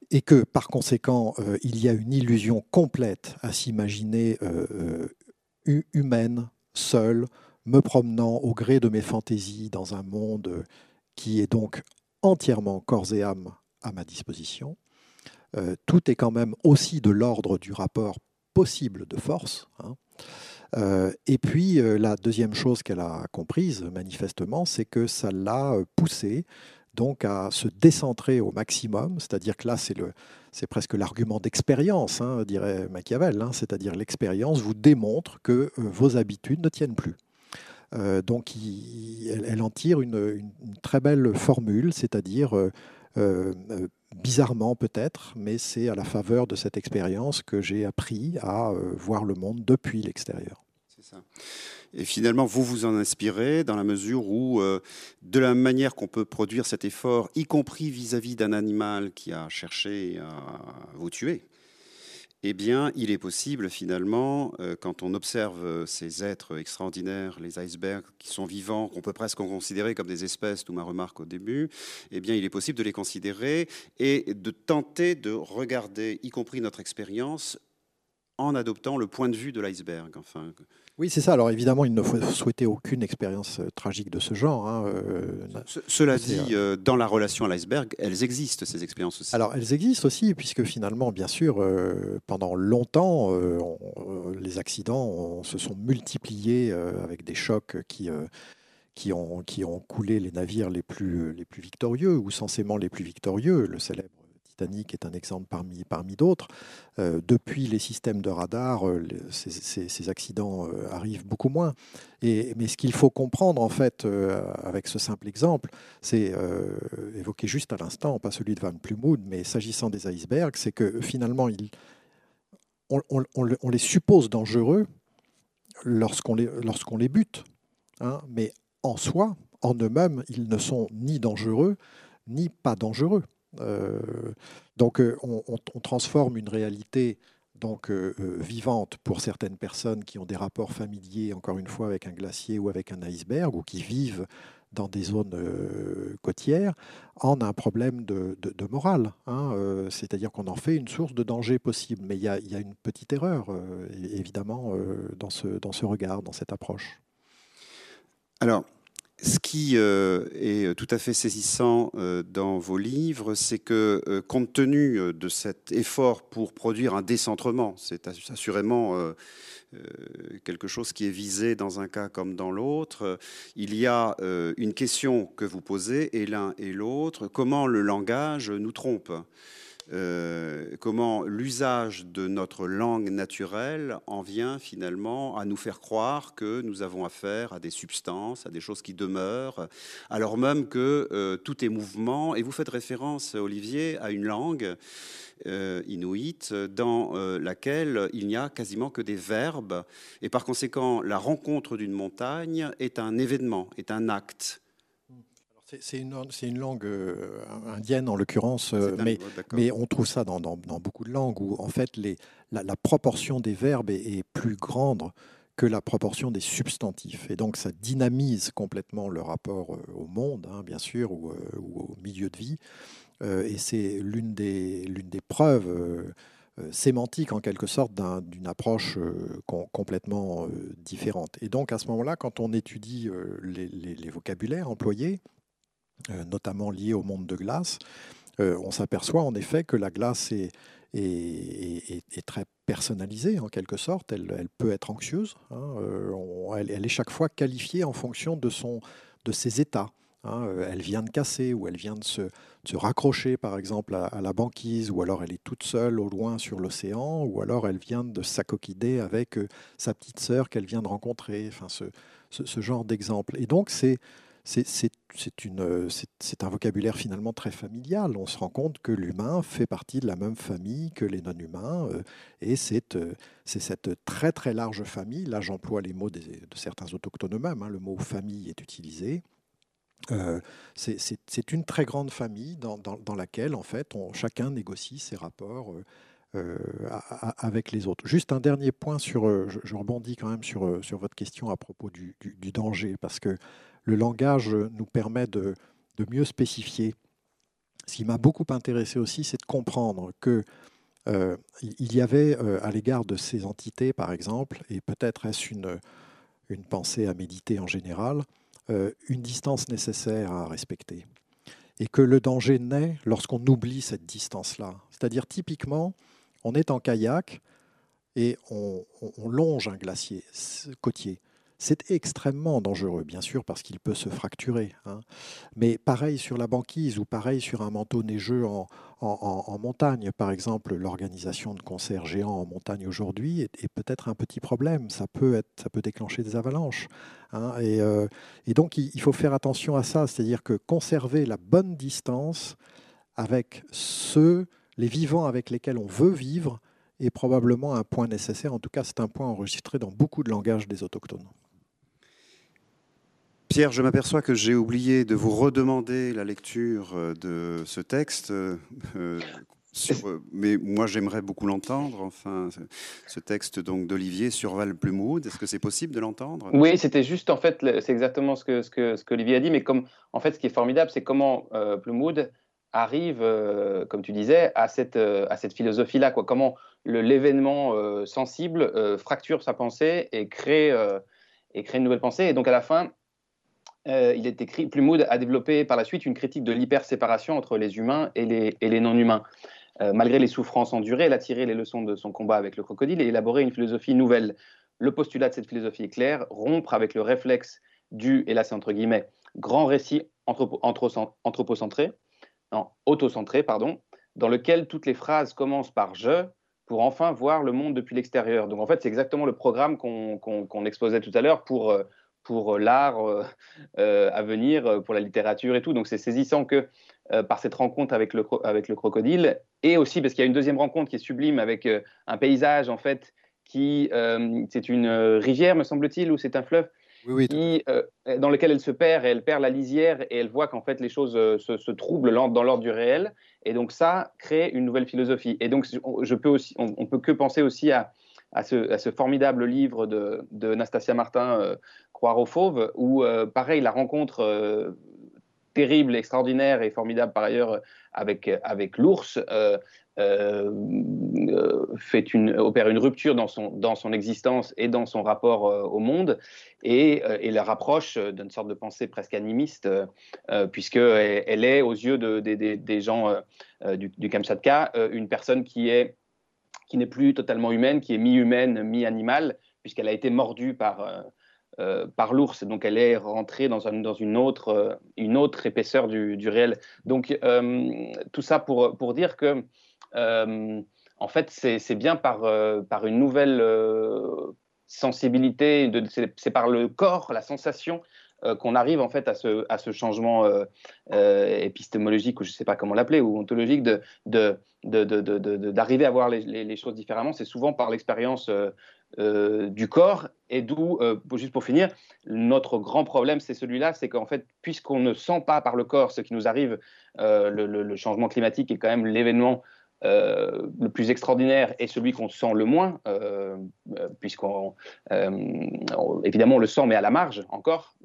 et que par conséquent, euh, il y a une illusion complète à s'imaginer euh, humaine, seule, me promenant au gré de mes fantaisies dans un monde qui est donc entièrement corps et âme à ma disposition. tout est quand même aussi de l'ordre du rapport possible de force. Hein. Euh, et puis, euh, la deuxième chose qu'elle a comprise, manifestement, c'est que ça l'a euh, poussée donc à se décentrer au maximum, c'est-à-dire que là, c'est, le, c'est presque l'argument d'expérience, hein, dirait Machiavel, hein, c'est-à-dire l'expérience vous démontre que vos habitudes ne tiennent plus. donc, elle, en tire une, très belle formule, c'est-à-dire, bizarrement peut-être, mais c'est à la faveur de cette expérience que j'ai appris à voir le monde depuis l'extérieur. Et finalement, vous vous en inspirez dans la mesure où, euh, de la manière qu'on peut produire cet effort, y compris vis-à-vis d'un animal qui a cherché à vous tuer, eh bien, il est possible finalement, euh, quand on observe ces êtres extraordinaires, les icebergs qui sont vivants, qu'on peut presque considérer comme des espèces, tout ma remarque au début, eh bien, il est possible de les considérer et de tenter de regarder, y compris notre expérience, en adoptant le point de vue de l'iceberg. Enfin, oui, c'est ça. Alors évidemment, il ne faut souhaiter aucune expérience euh, tragique de ce genre. Hein, euh, cela dit, euh, dans la relation à l'iceberg, elles existent, ces expériences aussi. Alors elles existent aussi, puisque finalement, bien sûr, pendant longtemps, les accidents se sont multipliés avec des chocs qui... qui ont, qui ont coulé les navires les plus, les plus victorieux, ou censément les plus victorieux. Le célèbre est un exemple parmi, d'autres. Euh, depuis les systèmes de radar, euh, ces, accidents euh, arrivent beaucoup moins. Mais ce qu'il faut comprendre, en fait, avec ce simple exemple, c'est évoqué juste à l'instant, pas celui de Van Plumwood, mais s'agissant des icebergs, c'est que finalement, on, les suppose dangereux lorsqu'on les, lorsqu'on les bute. Hein, mais en soi, en eux-mêmes, ils ne sont ni dangereux ni pas dangereux. Euh, donc euh, on, transforme une réalité donc euh, vivante pour certaines personnes qui ont des rapports familiers, encore une fois, avec un glacier ou avec un iceberg, ou qui vivent dans des zones côtières, en un problème de, morale. Hein, c'est-à-dire qu'on en fait une source de danger possible. Mais il y a, une petite erreur, évidemment, dans, ce, dans ce regard, dans cette approche. Alors, ce qui euh, est tout à fait saisissant euh, dans vos livres, c'est que euh, compte tenu de cet effort pour produire un décentrement, c'est assurément quelque chose qui est visé dans un cas comme dans l'autre, il y a une question que vous posez, et l'un et l'autre, comment le langage nous trompe? Euh, comment l'usage de notre langue naturelle en vient finalement à nous faire croire que nous avons affaire à des substances, à des choses qui demeurent, alors même que euh, tout est mouvement. Et vous faites référence, Olivier, à une langue euh, inuite dans laquelle il n'y a quasiment que des verbes. Et par conséquent, la rencontre d'une montagne est un événement, est un acte. C'est une, une, langue euh, indienne en l'occurrence, euh, mais, mais, on trouve ça dans, dans, beaucoup de langues où en fait les, la, proportion des verbes est, plus grande que la proportion des substantifs. Et donc ça dynamise complètement le rapport euh, au monde, hein, bien sûr, ou, au milieu de vie. et c'est l'une des, preuves sémantiques en quelque sorte d'une approche complètement différente. Et donc à ce moment-là, quand on étudie les, les vocabulaires employés, notamment lié au monde de glace, euh, on s'aperçoit en effet que la glace est, très personnalisée en quelque sorte, elle, peut être anxieuse, hein, elle, est chaque fois qualifiée en fonction de, son, de ses états. Hein, elle vient de casser ou elle vient de se, raccrocher par exemple à, la banquise ou alors elle est toute seule au loin sur l'océan ou alors elle vient de s'acoquider avec sa petite sœur qu'elle vient de rencontrer, enfin ce, ce genre d'exemple. Et donc c'est c'est un vocabulaire finalement très familial. On se rend compte que l'humain fait partie de la même famille que les non-humains, euh, et euh, c'est cette très très large famille, là j'emploie les mots de certains autochtones eux-mêmes, hein, le mot famille est utilisé, euh, c'est une très grande famille dans, laquelle en fait chacun négocie ses rapports avec les autres. Juste un dernier point sur, je, rebondis quand même sur, sur votre question à propos du, du danger, parce que le langage nous permet de, mieux spécifier. Ce qui m'a beaucoup intéressé aussi, c'est de comprendre que euh, il y avait euh, à l'égard de ces entités, par exemple, et peut-être est-ce une, une pensée à méditer en général, euh, une distance nécessaire à respecter. Et que le danger naît lorsqu'on oublie cette distance-là. C'est-à-dire typiquement, on est en kayak et on longe un glacier côtier. C'est extrêmement dangereux, bien sûr, parce qu'il peut se fracturer. Hein. Mais pareil sur la banquise ou pareil sur un manteau neigeux en, montagne, par exemple, l'organisation de concerts géants en montagne aujourd'hui est, peut-être un petit problème. Ça peut, déclencher des avalanches. Hein. Euh, et, donc, il, faut faire attention à ça, c'est-à-dire que conserver la bonne distance avec ceux, les vivants avec lesquels on veut vivre, est probablement un point nécessaire. En tout cas, c'est un point enregistré dans beaucoup de langages des autochtones. Pierre, je m'aperçois que j'ai oublié de vous redemander la lecture euh, de ce texte. Euh, euh, mais moi, j'aimerais beaucoup l'entendre. Enfin, ce texte donc d'Olivier sur Val Plumoud, est-ce que c'est possible de l'entendre? Oui, c'était juste en fait, c'est exactement ce que ce que ce qu'Olivier a dit. Mais comme en fait, ce qui est formidable, c'est comment euh, arrive, comme tu disais, à cette à cette philosophie-là. Quoi Comment l'événement sensible fracture sa pensée et crée et crée une nouvelle pensée. Et donc à la fin, euh, il est écrit, Plumwood a développé par la suite une critique de l'hyperséparation entre les humains et les, non-humains. Euh, malgré les souffrances endurées, elle a tiré les leçons de son combat avec le crocodile et élaboré une philosophie nouvelle. Le postulat de cette philosophie est clair, rompre avec le réflexe du, et là c'est entre guillemets, grand récit anthropocentré, non, autocentré, pardon, dans lequel toutes les phrases commencent par je pour enfin voir le monde depuis l'extérieur. Donc en fait, c'est exactement le programme qu'on exposait tout à l'heure pour euh, pour euh, l'art euh, euh, à venir, pour la littérature et tout. Donc c'est saisissant que par cette rencontre avec le, avec le crocodile, et aussi parce qu'il y a une deuxième rencontre qui est sublime avec un paysage en fait qui c'est une rivière me semble-t-il ou c'est un fleuve qui, dans lequel elle se perd et elle perd la lisière et elle voit qu'en fait les choses se, troublent dans l'ordre du réel. Et donc ça crée une nouvelle philosophie. Et donc je peux aussi on, on peut que penser aussi à à ce, formidable livre de, de Nastasia Martin, euh, Croire aux fauves, où, euh, pareil, la rencontre euh, terrible, extraordinaire et formidable par ailleurs avec, avec l'ours fait une, opère une rupture dans son, dans son existence et dans son rapport au monde et, et, la rapproche d'une sorte de pensée presque animiste, puisqu'elle elle est, aux yeux de, des gens du, du Kamchatka, une personne qui est qui n'est plus totalement humaine, qui est mi-humaine, mi-animale, puisqu'elle a été mordue par, euh, euh, par l'ours. Donc elle est rentrée dans, dans une, autre, euh, une autre épaisseur du, réel. Donc tout ça pour, dire que, en fait, c'est bien par, une nouvelle sensibilité, c'est par le corps, la sensation qu'on arrive en fait à ce, changement épistémologique, ou je ne sais pas comment l'appeler, ou ontologique, d'arriver à voir les, choses différemment, c'est souvent par l'expérience euh, euh, du corps. Et d'où, euh, juste pour finir, notre grand problème, c'est celui-là, c'est qu'en fait, puisqu'on ne sent pas par le corps ce qui nous arrive, le, changement climatique est quand même l'événement le plus extraordinaire et celui qu'on sent le moins, puisqu'on évidemment le sent mais à la marge encore.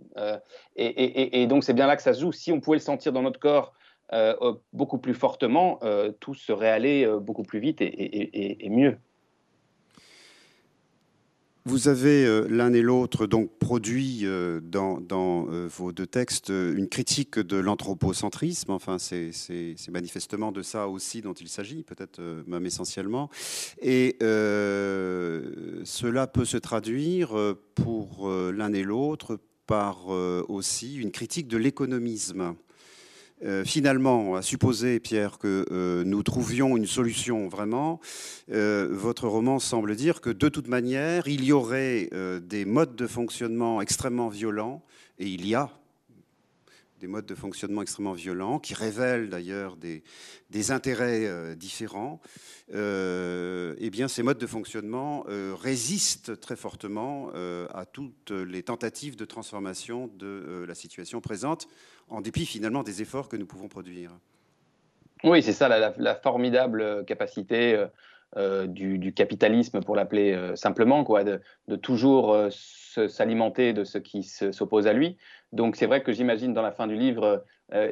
Et, donc c'est bien là que ça se joue. Si on pouvait le sentir dans notre corps euh, beaucoup plus fortement, euh, tout serait allé euh, beaucoup plus vite et, mieux. Vous avez euh, l'un et l'autre donc produit euh, dans, euh, vos deux textes une critique de l'anthropocentrisme. Enfin, c'est manifestement de ça aussi dont il s'agit, peut-être même essentiellement. Et cela peut se traduire pour l'un et l'autre par aussi une critique de l'économisme. Euh, finalement, à supposer, Pierre, que euh, nous trouvions une solution vraiment, euh, votre roman semble dire que de toute manière, il y aurait des modes de fonctionnement extrêmement violents, et il y a des modes de fonctionnement extrêmement violents, qui révèlent d'ailleurs des, des, intérêts différents, eh bien, ces modes de fonctionnement résistent très fortement à toutes les tentatives de transformation de la situation présente en dépit finalement des efforts que nous pouvons produire. Oui, c'est ça la, formidable euh, capacité euh, euh, du, capitalisme, pour l'appeler simplement, de, toujours s'alimenter de ce qui s'oppose à lui. Donc c'est vrai que j'imagine dans la fin du livre,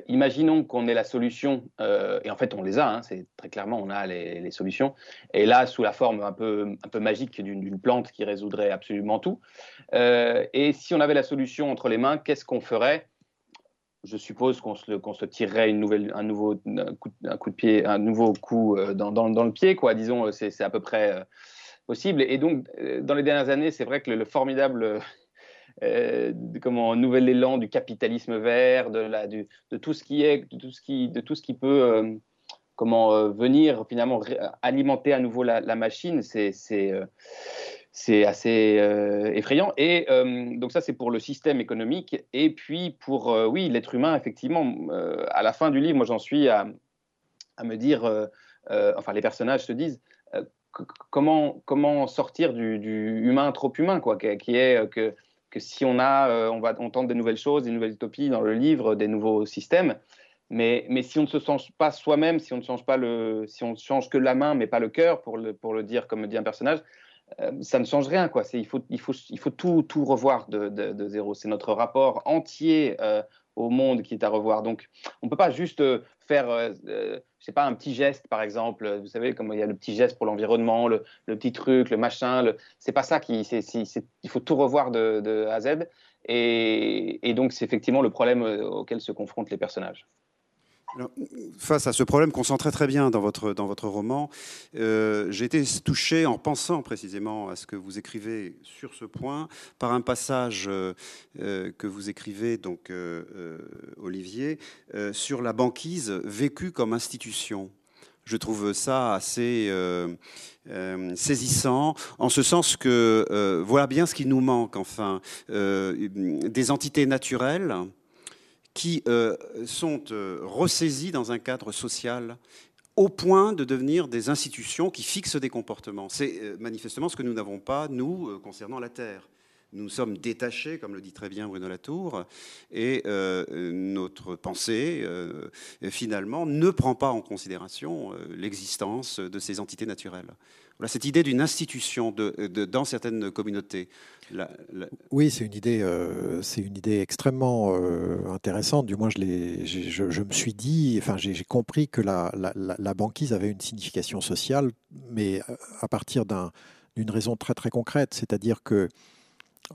imaginons qu'on ait la solution, et en fait on les a, hein, c'est très clairement on a les, solutions, et là sous la forme un peu, un peu magique d'une plante qui résoudrait absolument tout. et si on avait la solution entre les mains, qu'est-ce qu'on ferait? Je suppose qu'on se, tirerait un, nouveau, coup, de pied, un nouveau coup euh, dans, le pied, quoi. Disons, euh, c'est à peu près euh, possible. Et donc, dans les dernières années, c'est vrai que le, formidable comment nouvel élan du capitalisme vert, de tout ce qui est, de tout ce qui, de tout ce qui peut, comment venir finalement alimenter à nouveau la, machine, c'est c'est assez euh, effrayant. Et euh, donc ça, c'est pour le système économique. Et puis pour, euh, oui, l'être humain, effectivement, à la fin du livre, moi j'en suis à, me dire, enfin les personnages se disent, comment, comment sortir du, humain trop humain, quoi, qui est que, que si on a, on va, on tente des nouvelles choses, des nouvelles utopies dans le livre, des nouveaux systèmes, mais, si on ne se change pas soi-même, si on ne change pas le, si on change que la main mais pas le cœur, pour le, pour le dire comme dit un personnage, euh, ça ne change rien. Quoi. Il, faut, il, faut, il faut tout, tout revoir de, de, zéro. C'est notre rapport entier euh, au monde qui est à revoir. Donc, on ne peut pas juste euh, faire, je sais pas, un petit geste, par exemple. Vous savez, comme il y a le petit geste pour l'environnement, le, le, petit truc, le machin. Le... C'est pas ça qui. il faut tout revoir de, de A à Z. Et donc, c'est effectivement le problème auquel se confrontent les personnages face à ce problème qu'on sent très très bien dans votre, dans votre roman, euh, j'ai été touché en pensant précisément à ce que vous écrivez sur ce point par un passage euh, euh, que vous écrivez, donc Olivier, sur la banquise vécue comme institution. Je trouve ça assez saisissant, en ce sens que voilà bien ce qui nous manque, enfin, des entités naturelles qui euh, sont euh, ressaisis dans un cadre social au point de devenir des institutions qui fixent des comportements. C'est euh, manifestement ce que nous n'avons pas, nous, concernant la Terre. Nous sommes détachés, comme le dit très bien Bruno Latour, et notre pensée, finalement, ne prend pas en considération l'existence de ces entités naturelles. Cette idée d'une institution dans certaines communautés. Oui, c'est une idée, euh, une idée extrêmement euh, intéressante. Du moins, je, me suis dit, enfin, j'ai compris que la, banquise avait une signification sociale, mais euh, à partir d'une raison très très concrète, c'est-à-dire que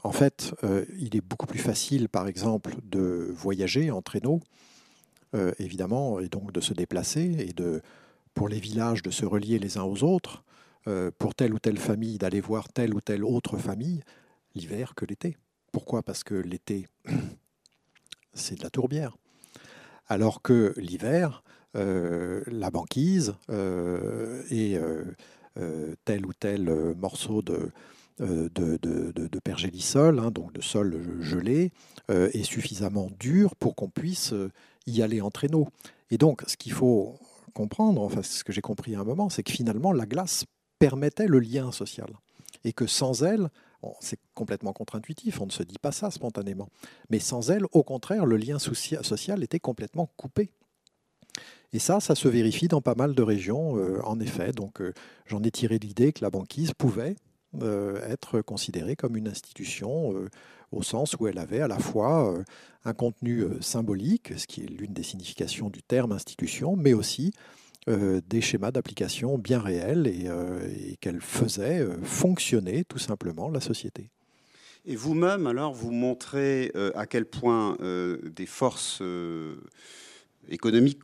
en fait, il est beaucoup plus facile, par exemple, de voyager en traîneau, évidemment, et donc de se déplacer et de, pour les villages, de se relier les uns aux autres. Euh, pour telle ou telle famille d'aller voir telle ou telle autre famille l'hiver que l'été. Pourquoi? Parce que l'été, (clears throat) c'est de la tourbière. Alors que l'hiver, euh, la banquise euh, et tel ou tel morceau de, de, pergélisol, hein, donc de sol gelé, est suffisamment dur pour qu'on puisse y aller en traîneau. Et donc, ce qu'il faut comprendre, enfin ce que j'ai compris à un moment, c'est que finalement la glace permettait le lien social. Et que sans elle, c'est complètement contre-intuitif, on ne se dit pas ça spontanément, mais sans elle, au contraire, le lien social était complètement coupé. Et ça, ça se vérifie dans pas mal de régions, euh, en effet. Donc euh, j'en ai tiré l'idée que la banquise pouvait euh, être considérée comme une institution au sens où elle avait à la fois un contenu symbolique, ce qui est l'une des significations du terme institution, mais aussi des schémas d'application bien réels et, qu'elle faisait fonctionner tout simplement la société. Et vous-même, alors, vous montrez à quel point des forces économiques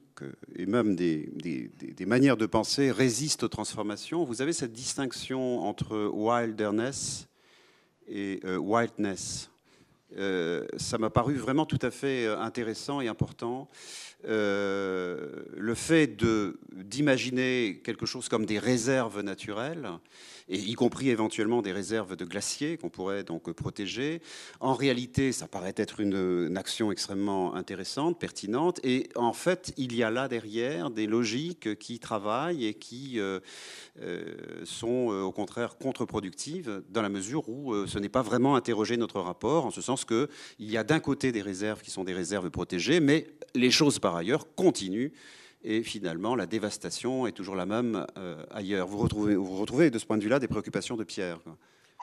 et même des, manières de penser résistent aux transformations. Vous avez cette distinction entre wilderness et wildness. Euh, ça m'a paru vraiment tout à fait euh, intéressant et important. Euh, le fait d'imaginer quelque chose comme des réserves naturelles, et y compris éventuellement des réserves de glaciers qu'on pourrait donc protéger. En réalité, ça paraît être une, action extrêmement intéressante, pertinente, et en fait, il y a là derrière des logiques qui travaillent et qui euh, euh, sont au contraire contre-productives dans la mesure où ce n'est pas vraiment interroger notre rapport, en ce sens qu'il y a d'un côté des réserves qui sont des réserves protégées, mais les choses par ailleurs continuent et finalement la dévastation est toujours la même euh, ailleurs. Vous retrouvez, vous retrouvez de ce point de vue-là des préoccupations de Pierre.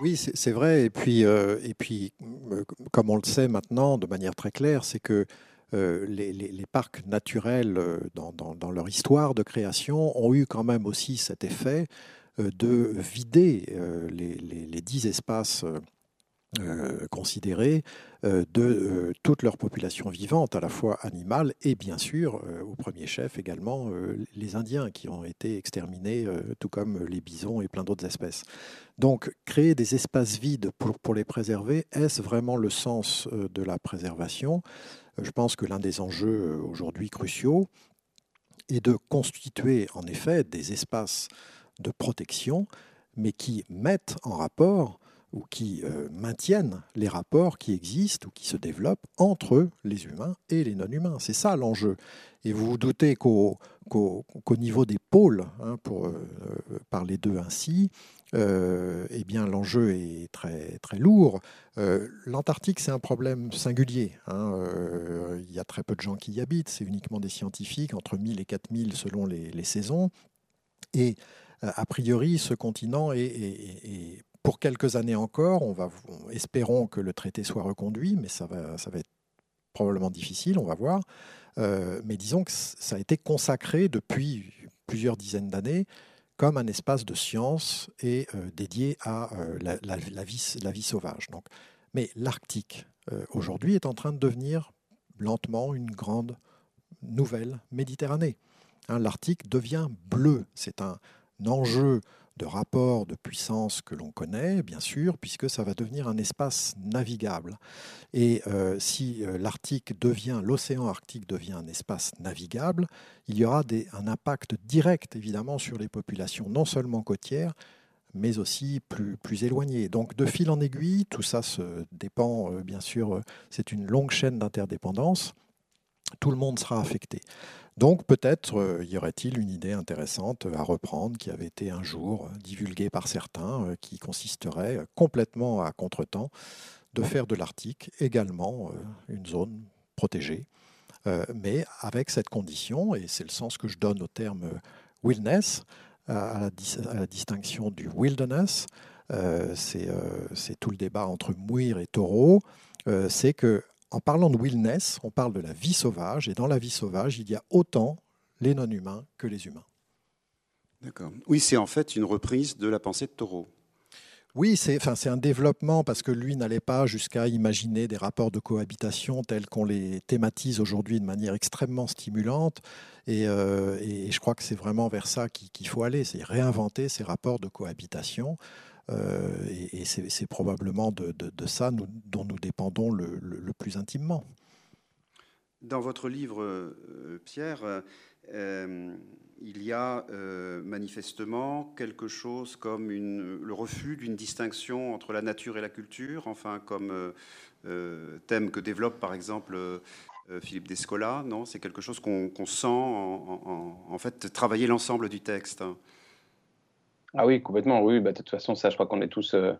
Oui, c'est vrai. Et puis, euh, et puis, euh, comme on le sait maintenant de manière très claire, c'est que les, parcs naturels, dans, dans, leur histoire de création, ont eu quand même aussi cet effet de vider les, les, dix espaces euh, considérés euh, de euh, toute leur population vivante, à la fois animale et bien sûr, au premier chef également, les Indiens qui ont été exterminés, tout comme les bisons et plein d'autres espèces. Donc, créer des espaces vides pour les préserver, est-ce vraiment le sens de la préservation? Je pense que l'un des enjeux aujourd'hui cruciaux est de constituer en effet des espaces de protection, mais qui mettent en rapport ou qui euh, maintiennent les rapports qui existent ou qui se développent entre les humains et les non-humains. C'est ça l'enjeu. Et vous vous doutez qu'au niveau des pôles, hein, pour euh, parler d'eux ainsi, euh, eh bien l'enjeu est très, très lourd. L'Antarctique, c'est un problème singulier. Hein, il y a très peu de gens qui y habitent, c'est uniquement des scientifiques, entre 1000 et 4000 selon les, saisons. Et a priori, ce continent est pour quelques années encore. On va, espérons que le traité soit reconduit, mais ça va, ça va être probablement difficile, on va voir. Euh, mais disons que ça a été consacré depuis plusieurs dizaines d'années comme un espace de science et euh, dédié à euh, la, vie, sauvage. Donc, mais l'Arctique, aujourd'hui, est en train de devenir lentement une grande nouvelle Méditerranée. Hein, L'Arctique devient bleu. C'est un enjeu de rapports de puissance que l'on connaît, bien sûr, puisque ça va devenir un espace navigable. Et euh, si euh, l'Arctique devient, l'océan Arctique devient un espace navigable, il y aura un impact direct, évidemment, sur les populations, non seulement côtières, mais aussi plus, plus éloignées. Donc, de fil en aiguille, tout ça se dépend, euh, bien sûr, c'est une longue chaîne d'interdépendance. Tout le monde sera affecté. Donc peut-être euh, y aurait-il une idée intéressante à reprendre qui avait été un jour euh, divulguée par certains, euh, qui consisterait complètement à contretemps de faire de l'Arctique également une zone protégée, mais avec cette condition, et c'est le sens que je donne au terme wilderness, à la, distinction du wilderness, c'est tout le débat entre mouir et taureau, c'est que en parlant de wildness, on parle de la vie sauvage, et dans la vie sauvage, il y a autant les non-humains que les humains. D'accord. Oui, c'est en fait une reprise de la pensée de Thoreau. Oui, c'est enfin, un développement parce que lui n'allait pas jusqu'à imaginer des rapports de cohabitation tels qu'on les thématise aujourd'hui de manière extrêmement stimulante. Et, euh, je crois que c'est vraiment vers ça qu'il faut aller, c'est réinventer ces rapports de cohabitation euh, et, c'est probablement de, ça dont nous dépendons le, plus intimement. Dans votre livre, euh, Pierre, euh, il y a manifestement quelque chose comme le refus d'une distinction entre la nature et la culture, enfin comme thème que développe par exemple Philippe Descola, non? C'est quelque chose qu'on sent en, fait travailler l'ensemble du texte. Ah oui, complètement. Oui, bah, de toute façon, ça, je crois qu'on est tous, euh,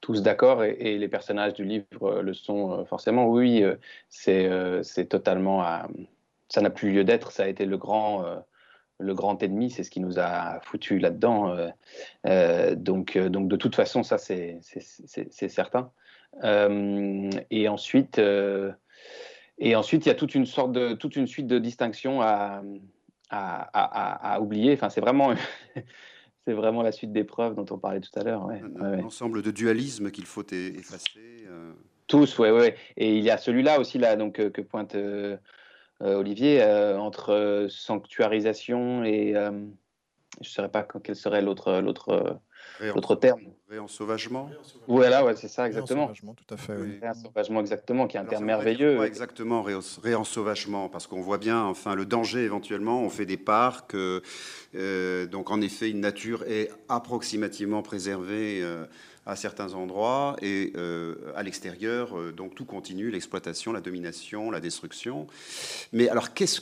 tous d'accord et, les personnages du livre euh, le sont euh, forcément. Oui, c'est totalement. ça n'a plus lieu d'être. Ça a été le grand, le grand ennemi. C'est ce qui nous a foutu là-dedans. donc, donc, de toute façon, ça, c'est certain. et ensuite. et ensuite, il y a toute une sorte de toute une suite de distinctions à, à, oublier. Enfin, c'est vraiment, c'est vraiment la suite des preuves dont on parlait tout à l'heure. un, ensemble de dualisme qu'il faut effacer. Euh. Tous, ouais, ouais. Et il y a celui-là aussi là, donc que pointe Olivier entre sanctuarisation et je ne saurais pas quel serait l'autre l'autre l'autre terme. Réensauvagement Voilà, ouais, c'est ça, exactement. Réensauvagement, tout à fait. Réensauvagement, exactement, qui est un terme merveilleux. exactement, réensauvagement, parce qu'on voit bien, enfin, le danger éventuellement. On fait des parcs, euh, euh, donc en effet, une nature est approximativement préservée. Euh, à certains endroits et euh, à l'extérieur, euh, donc tout continue, l'exploitation, la domination, la destruction. Mais alors qu'est-ce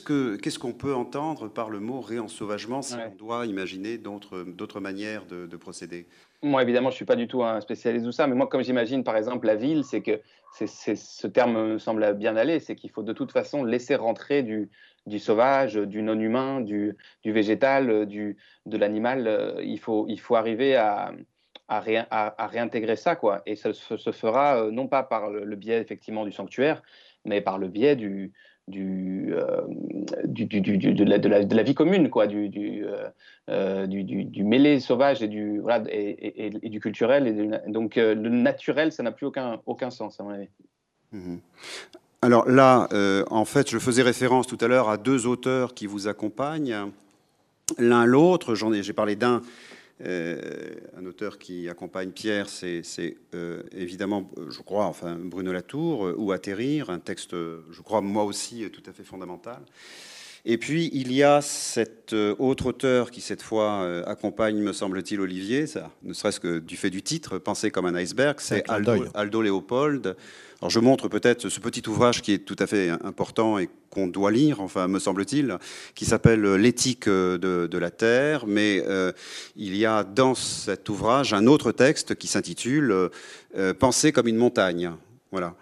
qu'on peut entendre par le mot réensauvagement si on doit imaginer d'autres manières de, procéder? Moi, évidemment, je ne suis pas du tout un spécialiste de ça, mais moi, comme j'imagine, par exemple, la ville, c'est que ce terme me semble bien aller, c'est qu'il faut de toute façon laisser rentrer du, du sauvage, du non-humain, du, du, végétal, du, de l'animal. Euh, il faut, il faut arriver à, à, réintégrer ça, quoi. Et ça se, fera euh, non pas par le, biais effectivement du sanctuaire, mais par le biais du, du, euh, du, du, de, la, vie commune, quoi, du, du, euh, du, mêlé sauvage et du, voilà, et, du culturel. Et donc le naturel, ça n'a plus aucun, aucun sens, à mon avis. Mmh Alors là, en fait, je faisais référence tout à l'heure à deux auteurs qui vous accompagnent. L'un l'autre, j'en ai, j'ai parlé d'un euh, un auteur qui accompagne Pierre, c'est euh, évidemment, je crois, enfin Bruno Latour, euh, ou Atterrir, un texte, je crois, moi aussi, tout à fait fondamental. Et puis, il y a cet autre auteur qui, cette fois, accompagne, me semble-t-il, Olivier, ça, ne serait-ce que du fait du titre, Penser comme un iceberg, c'est Aldo, Aldo Léopold, alors je montre peut-être ce petit ouvrage qui est tout à fait important et qu'on doit lire, enfin me semble-t-il, qui s'appelle L'éthique de, la Terre, mais euh, il y a dans cet ouvrage un autre texte qui s'intitule euh, Penser comme une montagne. Voilà.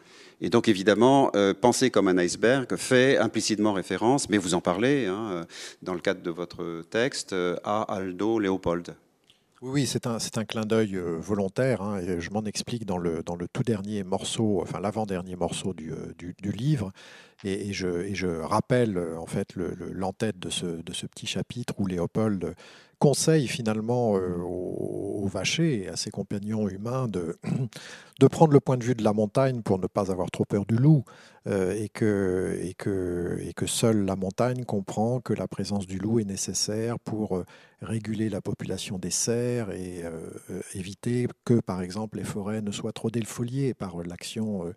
Et donc évidemment, euh, penser comme un iceberg fait implicitement référence, mais vous en parlez hein, dans le cadre de votre texte, à Aldo Léopold. Oui, c'est un, un, clin d'œil euh, volontaire, hein, et je m'en explique dans le, dans le tout dernier morceau, enfin l'avant-dernier morceau euh, du, du livre, et, je, rappelle euh, en fait l'entête de, ce, petit chapitre où Léopold conseille finalement aux, vachers et à ses compagnons humains (clears throat) de, prendre le point de vue de la montagne pour ne pas avoir trop peur du loup, et, que, et, que, seule la montagne comprend que la présence du loup est nécessaire pour réguler la population des cerfs et euh, éviter que, par exemple, les forêts ne soient trop défoliées par l'action euh, euh,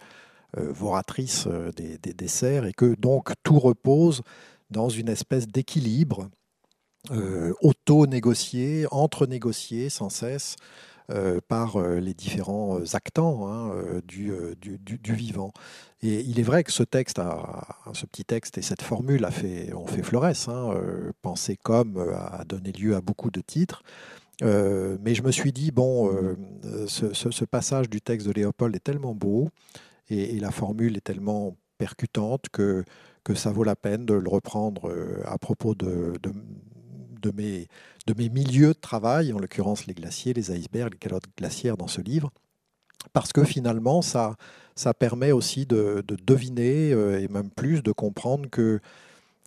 voratrice des, des, cerfs et que donc tout repose dans une espèce d'équilibre auto-négocié, entre-négocié sans cesse par les différents actants hein, du, vivant. Et il est vrai que ce texte, ce petit texte et cette formule a fait, ont fait florès. Hein, euh, penser comme euh, a donné lieu à beaucoup de titres. Euh, mais je me suis dit, bon, ce, passage du texte de Léopold est tellement beau et, la formule est tellement percutante que, que ça vaut la peine de le reprendre à propos de, de, de, mes, de mes milieux de travail, en l'occurrence les glaciers, les icebergs, les calottes glaciaires dans ce livre, parce que finalement, ça, ça permet aussi de, deviner euh, et même plus de comprendre que,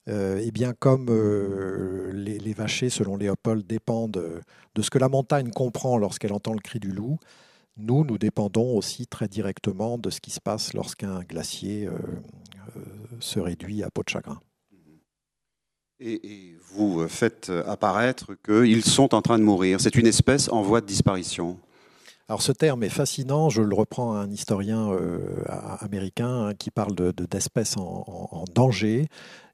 euh, eh bien, comme euh, les, les, vachers, selon Léopold, dépendent de ce que la montagne comprend lorsqu'elle entend le cri du loup, nous, nous dépendons aussi très directement de ce qui se passe lorsqu'un glacier se réduit à peau de chagrin. Et, et, vous faites apparaître qu'ils sont en train de mourir. C'est une espèce en voie de disparition. Alors ce terme est fascinant, je le reprends à un historien euh, américain hein, qui parle d'espèces de, en, danger.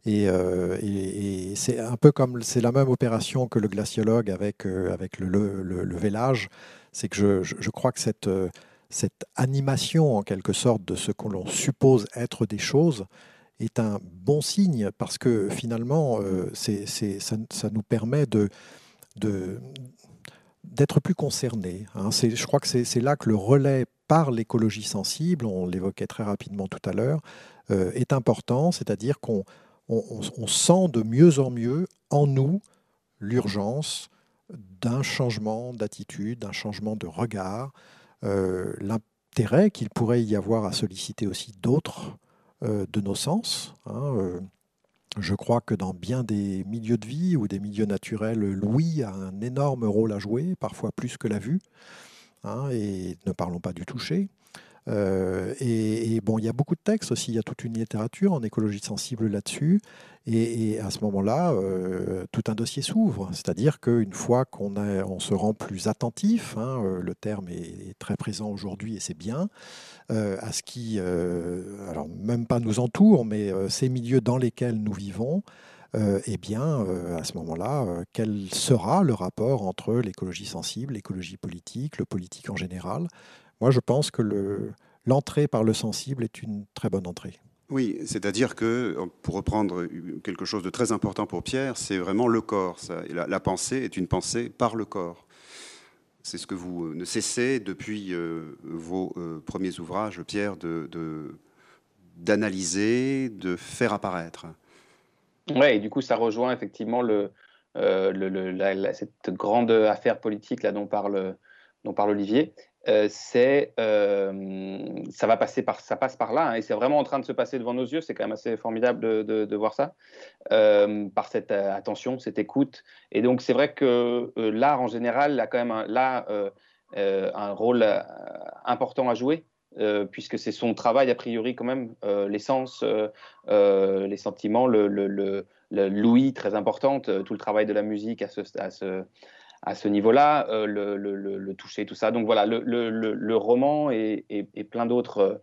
Euh, et, c'est un peu comme c'est la même opération que le glaciologue avec, euh, avec le, le, vélage. C'est que je, crois que cette, cette animation en quelque sorte de ce que l'on suppose être des choses est un bon signe parce que finalement c'est, ça, nous permet d'être plus concerné. Hein. Je crois que c'est là que le relais par l'écologie sensible, on l'évoquait très rapidement tout à l'heure, euh, est important, c'est-à-dire qu'on on, sent de mieux en mieux en nous l'urgence d'un changement d'attitude, d'un changement de regard, euh, l'intérêt qu'il pourrait y avoir à solliciter aussi d'autres euh, de nos sens. Hein, Je crois que dans bien des milieux de vie ou des milieux naturels, l'ouïe a un énorme rôle à jouer, parfois plus que la vue. Hein, et ne parlons pas du toucher. Euh, et, bon, il y a beaucoup de textes aussi, il y a toute une littérature en écologie sensible là-dessus. Et, à ce moment-là, euh, tout un dossier s'ouvre. C'est-à-dire qu'une fois qu'on on se rend plus attentif, hein, euh, le terme est, très présent aujourd'hui et c'est bien, à ce qui, alors même pas nous entoure, mais ces milieux dans lesquels nous vivons, eh bien, à ce moment-là, quel sera le rapport entre l'écologie sensible, l'écologie politique, le politique en général moi, je pense que l'entrée par le sensible est une très bonne entrée. Oui, c'est-à-dire que, pour reprendre quelque chose de très important pour Pierre, c'est vraiment le corps. La, pensée est une pensée par le corps. C'est ce que vous ne cessez depuis euh, vos euh, premiers ouvrages, Pierre, d'analyser, de, faire apparaître. Oui, et du coup, ça rejoint effectivement le, euh, cette grande affaire politique là, dont, parle, dont parle Olivier. Euh, c'est euh, ça va passer par ça passe par là hein, et c'est vraiment en train de se passer devant nos yeux c'est quand même assez formidable de, voir ça euh, par cette attention cette écoute. Et donc c'est vrai que l'art en général a quand même là un rôle important à jouer puisque c'est son travail a priori quand même l'essence les sentiments le, le, l'ouïe très importante tout le travail de la musique à ce, à ce à ce niveau-là, euh, le, toucher, tout ça. Donc voilà, le, roman et, plein d'autres.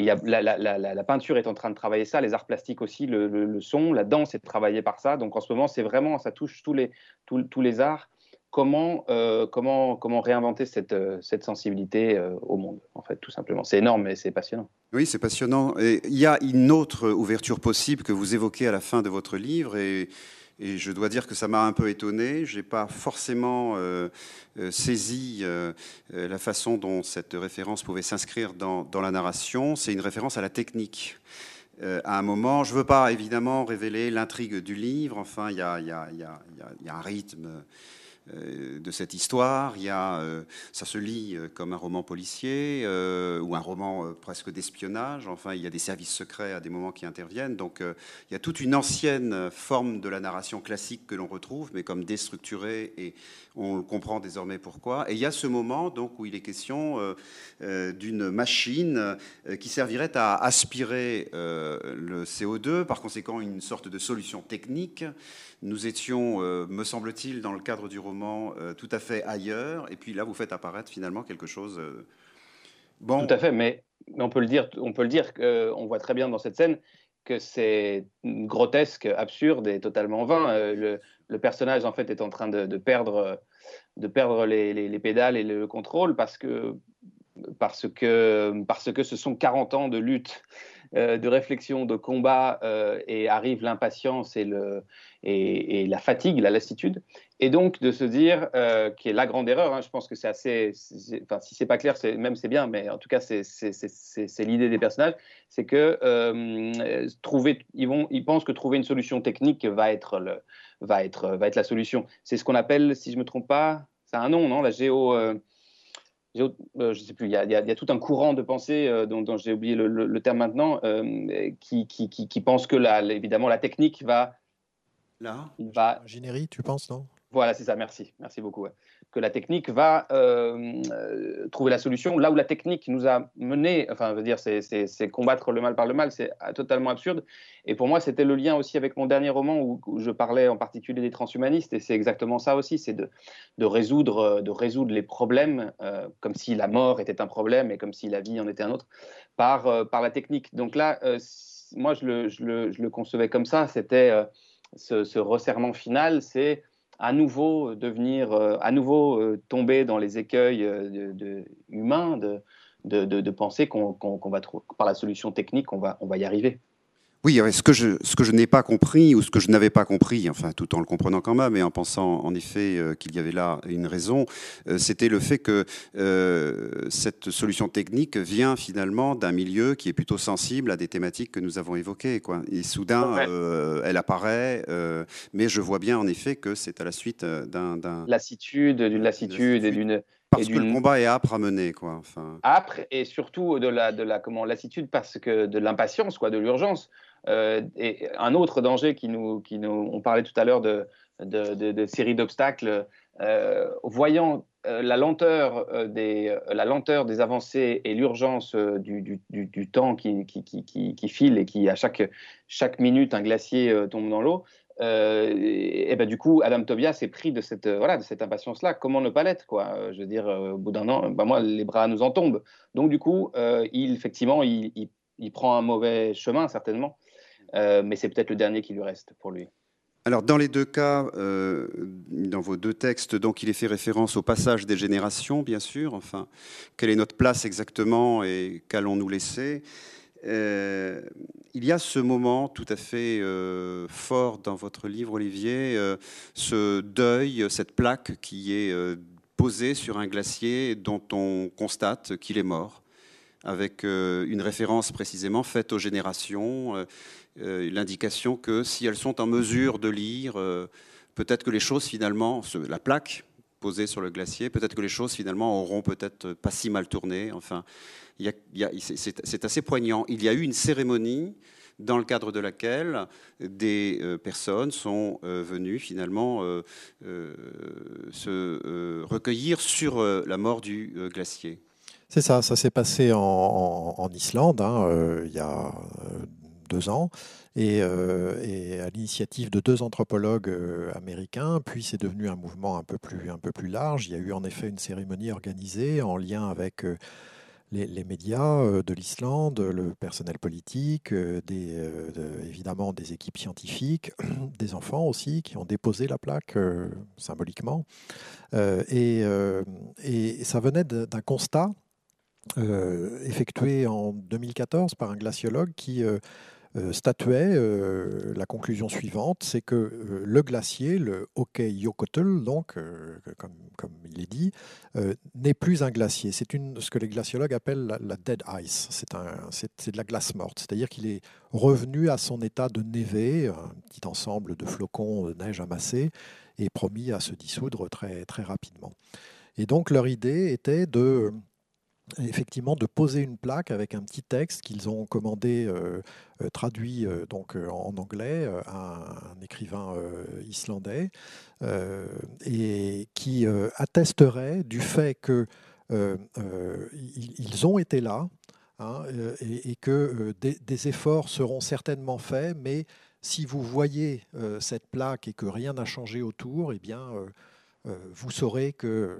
Euh, la, peinture est en train de travailler ça, les arts plastiques aussi, le, son, la danse est travaillée par ça. Donc en ce moment, c'est vraiment, ça touche tous les, tous, les arts. Comment, euh, comment, comment réinventer cette, cette sensibilité au monde, en fait, tout simplement. C'est énorme, mais c'est passionnant. Oui, c'est passionnant. Et il y a une autre ouverture possible que vous évoquez à la fin de votre livre, et et je dois dire que ça m'a un peu étonné. Je n'ai pas forcément euh, euh, saisi euh, la façon dont cette référence pouvait s'inscrire dans, la narration. C'est une référence à la technique. à un moment, je ne veux pas évidemment révéler l'intrigue du livre. Enfin, il y a, un rythme de cette histoire. Il y a, euh, ça se lit euh, comme un roman policier ou un roman presque d'espionnage. Enfin, il y a des services secrets à des moments qui interviennent. Donc, il y a toute une ancienne forme de la narration classique que l'on retrouve, mais comme déstructurée et on comprend désormais pourquoi. Et il y a ce moment donc où il est question d'une machine qui servirait à aspirer le CO2, par conséquent une sorte de solution technique. Nous étions, euh, me semble-t-il, dans le cadre du roman, euh, tout à fait ailleurs. Et puis là, vous faites apparaître finalement quelque chose. Euh, bon. Tout à fait, mais, on peut le dire, on peut le dire, on voit très bien dans cette scène que c'est grotesque, absurde et totalement vain. Le, personnage, en fait, est en train de, perdre, de perdre les, pédales et le contrôle parce que, parce, que, parce que ce sont 40 ans de lutte, de réflexion, de combat, et arrive l'impatience et et, la fatigue, la lassitude. Et donc de se dire, euh, qui est la grande erreur, hein, je pense que c'est assez, enfin si c'est pas clair, même c'est bien, mais en tout cas c'est l'idée des personnages, c'est que euh, trouver, ils, vont, ils pensent que trouver une solution technique va être, le, va être, va être la solution. C'est ce qu'on appelle, si je me trompe pas, c'est un nom, non La géo... Euh, je ne sais plus, il y, a, il y, a, tout un courant de pensée dont, dont j'ai oublié le, le, terme maintenant, qui, qui, qui, qui, pense que la, évidemment la technique va Là va... Ingénierie, tu penses, non? Voilà, c'est ça, merci. Merci beaucoup. Que la technique va euh, euh, trouver la solution. Là où la technique nous a mené, enfin, veut dire, c'est combattre le mal par le mal, c'est totalement absurde. Et pour moi, c'était le lien aussi avec mon dernier roman où, je parlais en particulier des transhumanistes. Et c'est exactement ça aussi, c'est de, de, résoudre, de résoudre les problèmes, euh, comme si la mort était un problème et comme si la vie en était un autre, par, par la technique. Donc là, moi, je le, je, le, je le, concevais comme ça. C'était ce, resserrement final, c'est à nouveau devenir, euh, à nouveau euh, tomber dans les écueils euh, humains, de, de, penser qu'on va, par la solution technique, on va, on va y arriver. Oui, ce que je, ce que je n'ai pas compris, ou ce que je n'avais pas compris, enfin tout en le comprenant quand même, et en pensant en effet euh, qu'il y avait là une raison, euh, c'était le fait que euh, cette solution technique vient finalement d'un milieu qui est plutôt sensible à des thématiques que nous avons évoquées. Quoi. Et soudain, elle apparaît, mais je vois bien en effet que c'est à la suite d'un... Lassitude, d'une lassitude et d'une Parce que le combat est âpre à mener, quoi. Enfin... Âpre et surtout de la, de la comment, lassitude parce que de l'impatience, quoi, de l'urgence. Euh, et un autre danger qui nous, on parlait tout à l'heure de, de, d'obstacles, euh, voyant euh, la lenteur des, avancées et l'urgence du, temps qui, file et qui à chaque, minute un glacier tombe dans l'eau, ben du coup, Adam Tobias est pris de cette, impatience-là. Comment ne pas l'être, Je veux dire, au bout d'un an, ben moi, les bras nous en tombent. Donc, du coup, effectivement, il, prend un mauvais chemin, certainement. Mais c'est peut-être le dernier qui lui reste pour lui. Alors, dans les deux cas, dans vos deux textes, donc, il est fait référence au passage des générations, bien sûr. Enfin, quelle est notre place exactement et qu'allons-nous laisser? Euh, il y a ce moment tout à fait euh, fort dans votre livre, Olivier, euh, ce deuil, cette plaque qui est posée sur un glacier dont on constate qu'il est mort, avec une référence précisément faite aux générations, l'indication que si elles sont en mesure de lire, peut-être que les choses finalement, la plaque posée sur le glacier, peut-être que les choses finalement auront peut-être pas si mal tourné. Enfin, c'est assez poignant. Il y a eu une cérémonie dans le cadre de laquelle des euh, personnes sont euh, venues finalement euh, se recueillir sur la mort du glacier. C'est ça, ça s'est passé en, Islande hein, il y a deux ans. Et, et, à l'initiative de deux anthropologues américains, puis c'est devenu un mouvement un peu, plus, un peu plus large. Il y a eu en effet une cérémonie organisée en lien avec les, médias euh, de l'Islande, le personnel politique, euh, euh, évidemment des équipes scientifiques, (clears throat) des enfants aussi qui ont déposé la plaque symboliquement. Et, et, ça venait d'un constat effectué en 2014 par un glaciologue qui euh, statuait euh, la conclusion suivante, c'est que euh, le glacier, le Yokotl, donc, comme, comme, il est dit, n'est plus un glacier. C'est ce que les glaciologues appellent la, dead ice. C'est de la glace morte, c'est-à-dire qu'il est revenu à son état de névé, un petit ensemble de flocons de neige amassés, et promis à se dissoudre très, très rapidement. Et donc leur idée était de effectivement de poser une plaque avec un petit texte qu'ils ont commandé, euh, euh, traduit euh, donc en anglais à un, écrivain islandais, et qui attesterait du fait que ils ont été là hein, et, que des, efforts seront certainement faits, mais si vous voyez cette plaque et que rien n'a changé autour, eh bien, vous saurez que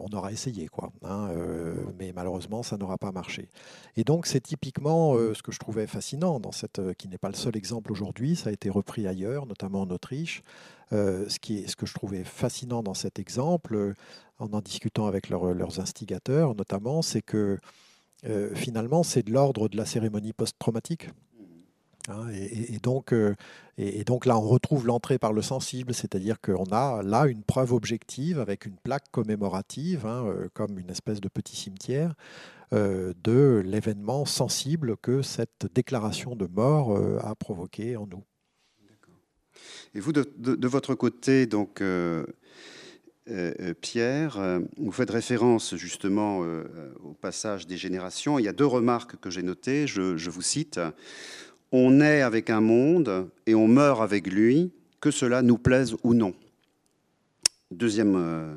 on aura essayé, quoi. Hein, euh, mais malheureusement, ça n'aura pas marché. Et donc, c'est typiquement euh, ce que je trouvais fascinant dans cette, qui n'est pas le seul exemple aujourd'hui. Ça a été repris ailleurs, notamment en Autriche. ce, qui est, ce que je trouvais fascinant dans cet exemple, en en discutant avec leurs instigateurs, notamment, c'est que finalement, c'est de l'ordre de la cérémonie post-traumatique. Hein, et, donc, euh, et, donc là, on retrouve l'entrée par le sensible, c'est-à-dire qu'on a là une preuve objective avec une plaque commémorative, hein, euh, comme une espèce de petit cimetière, euh, de l'événement sensible que cette déclaration de mort a provoqué en nous. Et vous, de, votre côté, donc, Pierre, vous faites référence justement au passage des générations. Il y a deux remarques que j'ai notées, je vous cite on naît avec un monde et on meurt avec lui, que cela nous plaise ou non. Deuxième euh,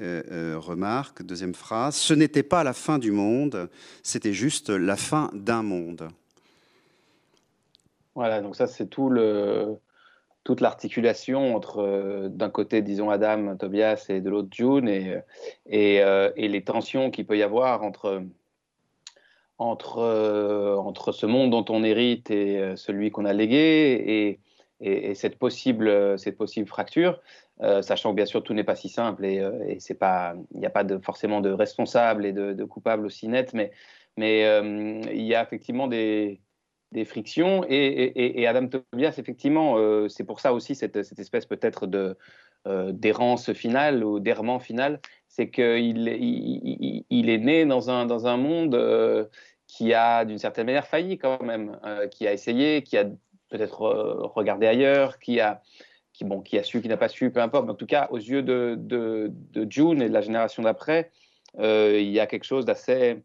euh, euh, remarque, deuxième phrase, ce n'était pas la fin du monde, c'était juste la fin d'un monde. Voilà, donc ça c'est tout le, toute l'articulation entre d'un côté, disons, Adam, Tobias et de l'autre, June, et, et, et les tensions qu'il peut y avoir entre entre, euh, entre ce monde dont on hérite et euh, celui qu'on a légué et, et, cette, possible, cette possible fracture, euh, sachant que bien sûr tout n'est pas si simple et, et c'est il n'y a pas forcément de responsable et de, de coupable aussi net, mais, mais il y a effectivement des, des frictions et, et, Adam Tobias, effectivement, c'est pour ça aussi cette, cette espèce peut-être de d'errance finale ou d'errement final, c'est qu'il il, est né dans un, dans un monde qui a d'une certaine manière failli quand même, euh, qui a essayé, qui a peut-être regardé ailleurs, qui a, qui, bon, qui a su, qui n'a pas su, peu importe. Mais en tout cas, aux yeux de, June et de la génération d'après, il y a quelque chose d'assez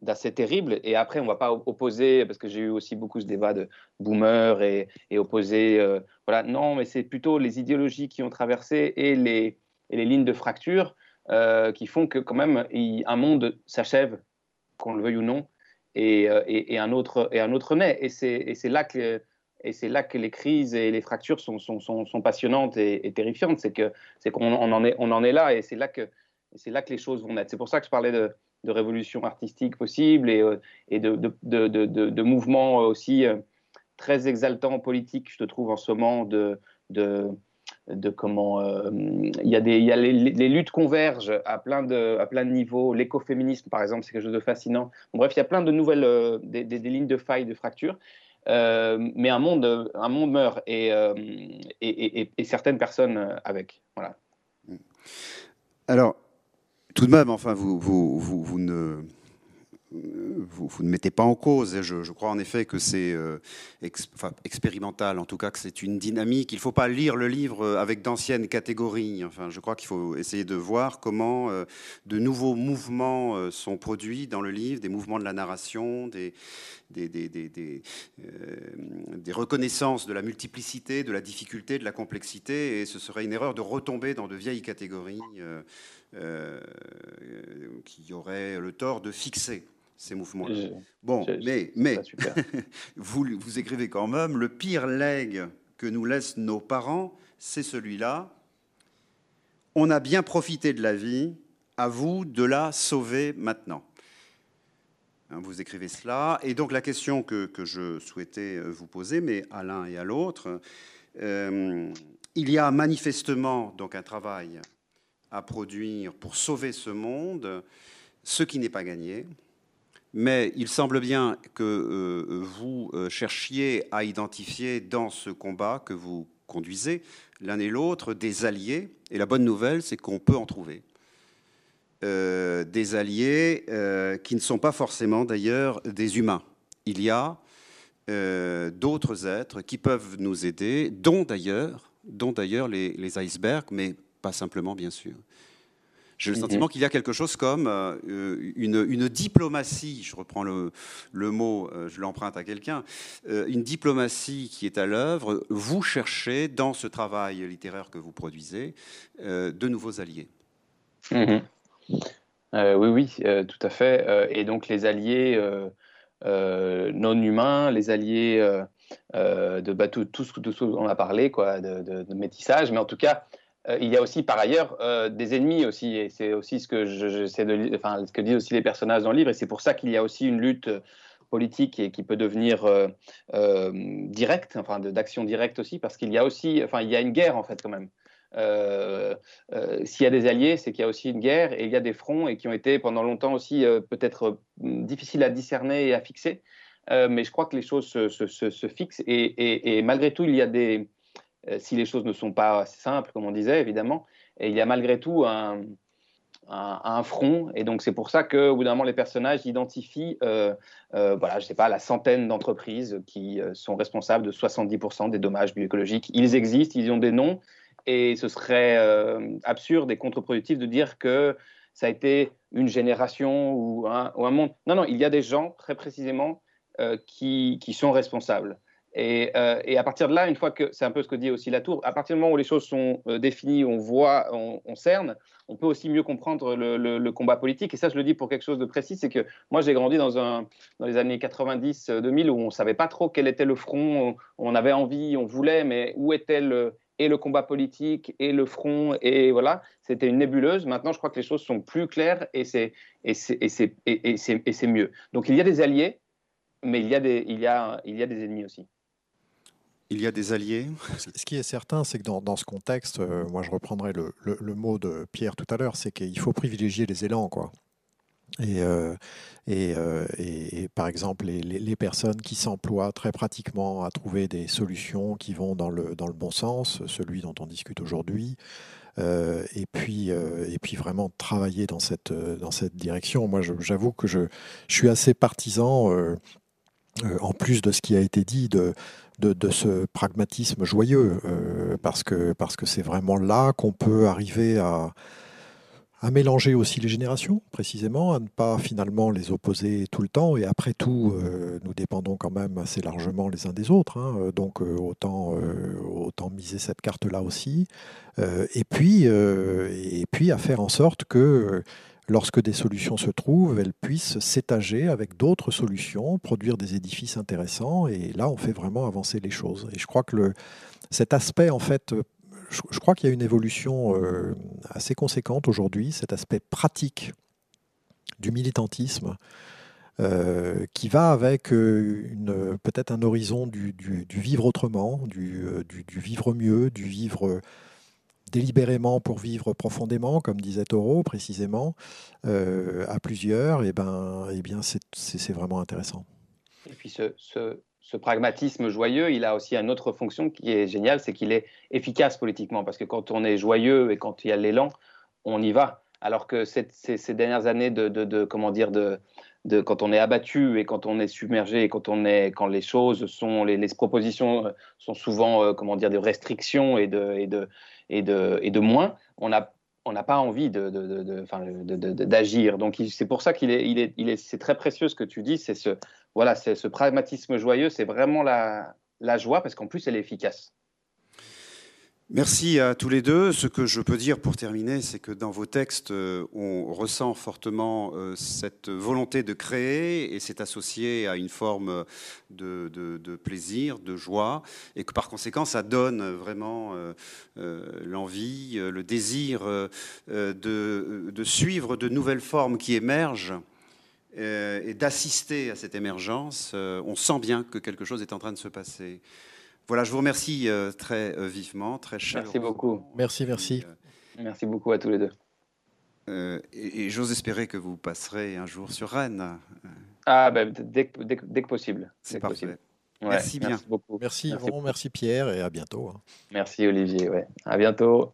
d'assez terrible. Et après, on ne va pas opposer, parce que j'ai eu aussi beaucoup ce débat de boomers et, et opposer. voilà, non, mais c'est plutôt les idéologies qui ont traversé et les, et les lignes de fracture qui font que, quand même, un monde s'achève, qu'on le veuille ou non, et, et, un, autre, et un autre naît. Et c'est là que les crises et les fractures sont, passionnantes et, terrifiantes. C'est qu'on en est, là et c'est là que les choses vont naître. C'est pour ça que je parlais de, de révolution artistique possible et, euh, de, de, de, mouvements aussi euh, très exaltants politiques, je te trouve en ce moment de, de, comment euh, il y a des il y a les, luttes convergent à plein de à plein de niveaux l'écoféminisme par exemple c'est quelque chose de fascinant bref il y a plein de nouvelles des, des, des, lignes de faille de fracture euh, mais un monde, un monde meurt et, euh, et, et, certaines personnes avec. Voilà. Alors, tout de même, enfin, vous, vous, vous, vous ne vous, ne mettez pas en cause. Je, je crois en effet que c'est euh, expérimental, en tout cas que c'est une dynamique. Il ne faut pas lire le livre avec d'anciennes catégories. Enfin, je crois qu'il faut essayer de voir comment euh, de nouveaux mouvements euh, sont produits dans le livre, des mouvements de la narration, des, des, reconnaissances de la multiplicité, de la difficulté, de la complexité. Et ce serait une erreur de retomber dans de vieilles catégories. qui auraient le tort de fixer ces mouvements-là. Bon, mais, mais (laughs) vous, vous écrivez quand même, le pire legs que nous laissent nos parents, c'est celui-là. On a bien profité de la vie, à vous de la sauver maintenant. Hein, vous écrivez cela. Et donc la question que, que, je souhaitais euh, vous poser, mais à l'un et à l'autre, euh, il y a manifestement donc un travail à produire pour sauver ce monde, ce qui n'est pas gagné. Mais il semble bien que euh, vous euh, cherchiez à identifier dans ce combat que vous conduisez, l'un et l'autre, des alliés. Et la bonne nouvelle, c'est qu'on peut en trouver. Euh, des alliés qui ne sont pas forcément d'ailleurs des humains. Il y a d'autres êtres qui peuvent nous aider, dont d'ailleurs, les icebergs, mais pas simplement bien sûr. J'ai le mhm. sentiment qu'il y a quelque chose comme euh, une, diplomatie, je reprends le, mot, euh, je l'emprunte à quelqu'un, euh, une diplomatie qui est à l'œuvre. Vous cherchez, dans ce travail littéraire que vous produisez, de nouveaux alliés. Mhm. oui, oui, tout à fait. et donc les alliés non humains, les alliés de bah, tout, ce qu'on a parlé, quoi, de, de, métissage, mais en tout cas, euh, il y a aussi par ailleurs euh, des ennemis aussi, et c'est aussi ce que disent aussi les personnages dans le livre, et c'est pour ça qu'il y a aussi une lutte politique et qui peut devenir euh, directe, enfin d'action directe aussi, parce qu'il y a aussi, enfin il y a une guerre en fait quand même. S'il y a des alliés, c'est qu'il y a aussi une guerre et il y a des fronts et qui ont été pendant longtemps aussi peut-être difficiles à discerner et à fixer. mais je crois que les choses se, fixent et, malgré tout, il y a des, euh, si les choses ne sont pas simples, comme on disait, évidemment. Et il y a malgré tout un, front. Et donc, c'est pour ça qu'au bout d'un moment, les personnages identifient, euh, euh, voilà, je sais pas, la centaine d'entreprises qui sont responsables de 70% des dommages bioécologiques. Ils existent, ils ont des noms. Et ce serait absurde et contre-productif de dire que ça a été une génération ou un, monde. Non, non, il y a des gens, très précisément, qui sont responsables. Euh, et, à partir de là, une fois que c'est un peu ce que dit aussi Latour, à partir du moment où les choses sont euh, définies, on voit, on, cerne, on peut aussi mieux comprendre le, combat politique. Et ça, je le dis pour quelque chose de précis, c'est que moi, j'ai grandi dans, les années 90-2000 où on ne savait pas trop quel était le front, on, avait envie, on voulait, mais où était le, et le combat politique et le front et voilà, c'était une nébuleuse. Maintenant, je crois que les choses sont plus claires et c'est et c'est mieux. Donc il y a des alliés, mais il y a des il y a il y a des ennemis aussi il y a des alliés. Ce qui est certain, c'est que dans, ce contexte, euh, moi je reprendrai le, mot de Pierre tout à l'heure, c'est qu'il faut privilégier les élans. Quoi. Et, euh, euh, et, par exemple, les, personnes qui s'emploient très pratiquement à trouver des solutions qui vont dans le, dans le bon sens, celui dont on discute aujourd'hui, et, puis, et puis vraiment travailler dans cette, dans cette direction. Moi, j'avoue que je, je, suis assez partisan en plus de ce qui a été dit, de, de, ce pragmatisme joyeux, parce que parce que c'est vraiment là qu'on peut arriver à, à mélanger aussi les générations, précisément, à ne pas finalement les opposer tout le temps. Et après tout, euh, nous dépendons quand même assez largement les uns des autres. Hein. Euh, donc euh, autant, autant miser cette carte-là aussi. et, puis, et puis à faire en sorte que lorsque des solutions se trouvent, elles puissent s'étager avec d'autres solutions, produire des édifices intéressants. Et là, on fait vraiment avancer les choses. Et je crois que cet aspect, en fait, je, crois qu'il y a une évolution euh, assez conséquente aujourd'hui, cet aspect pratique du militantisme. Euh, qui va avec euh, peut-être un horizon du, vivre autrement, du, vivre mieux, du vivre délibérément pour vivre profondément, comme disait Taureau précisément, à plusieurs, et ben, et bien c'est vraiment intéressant. Et puis ce, pragmatisme joyeux, il a aussi une autre fonction qui est géniale, c'est qu'il est efficace politiquement. Parce que quand on est joyeux et quand il y a l'élan, on y va. Alors que ces, dernières années de, comment dire de, quand on est abattu et quand on est submergé et quand on est quand les choses sont les, propositions sont souvent euh, comment dire de restrictions de et de et de, moins, on n'a pas envie d'agir. Donc c'est pour ça qu'il est, c'est très précieux ce que tu dis, c'est ce, voilà, ce pragmatisme joyeux, c'est vraiment la joie parce qu'en plus elle est efficace. Merci à tous les deux. Ce que je peux dire pour terminer, c'est que dans vos textes, euh, on ressent fortement euh, cette volonté de créer et c'est associé à une forme de, plaisir, de joie, et que par conséquent, ça donne vraiment euh, l'envie, le désir de, suivre de nouvelles formes qui émergent et d'assister à cette émergence. on sent bien que quelque chose est en train de se passer. Voilà, je vous remercie euh, très euh, vivement, très chaleureusement. Merci beaucoup. Merci, merci. Euh, merci beaucoup à tous les deux. et, j'ose espérer que vous passerez un jour sur Rennes. Ah, ben, dès, dès, dès, que possible. C'est parfait. merci bien. Merci beaucoup. Merci, merci, merci Pierre et à bientôt. Hein. Merci Olivier, ouais. À bientôt.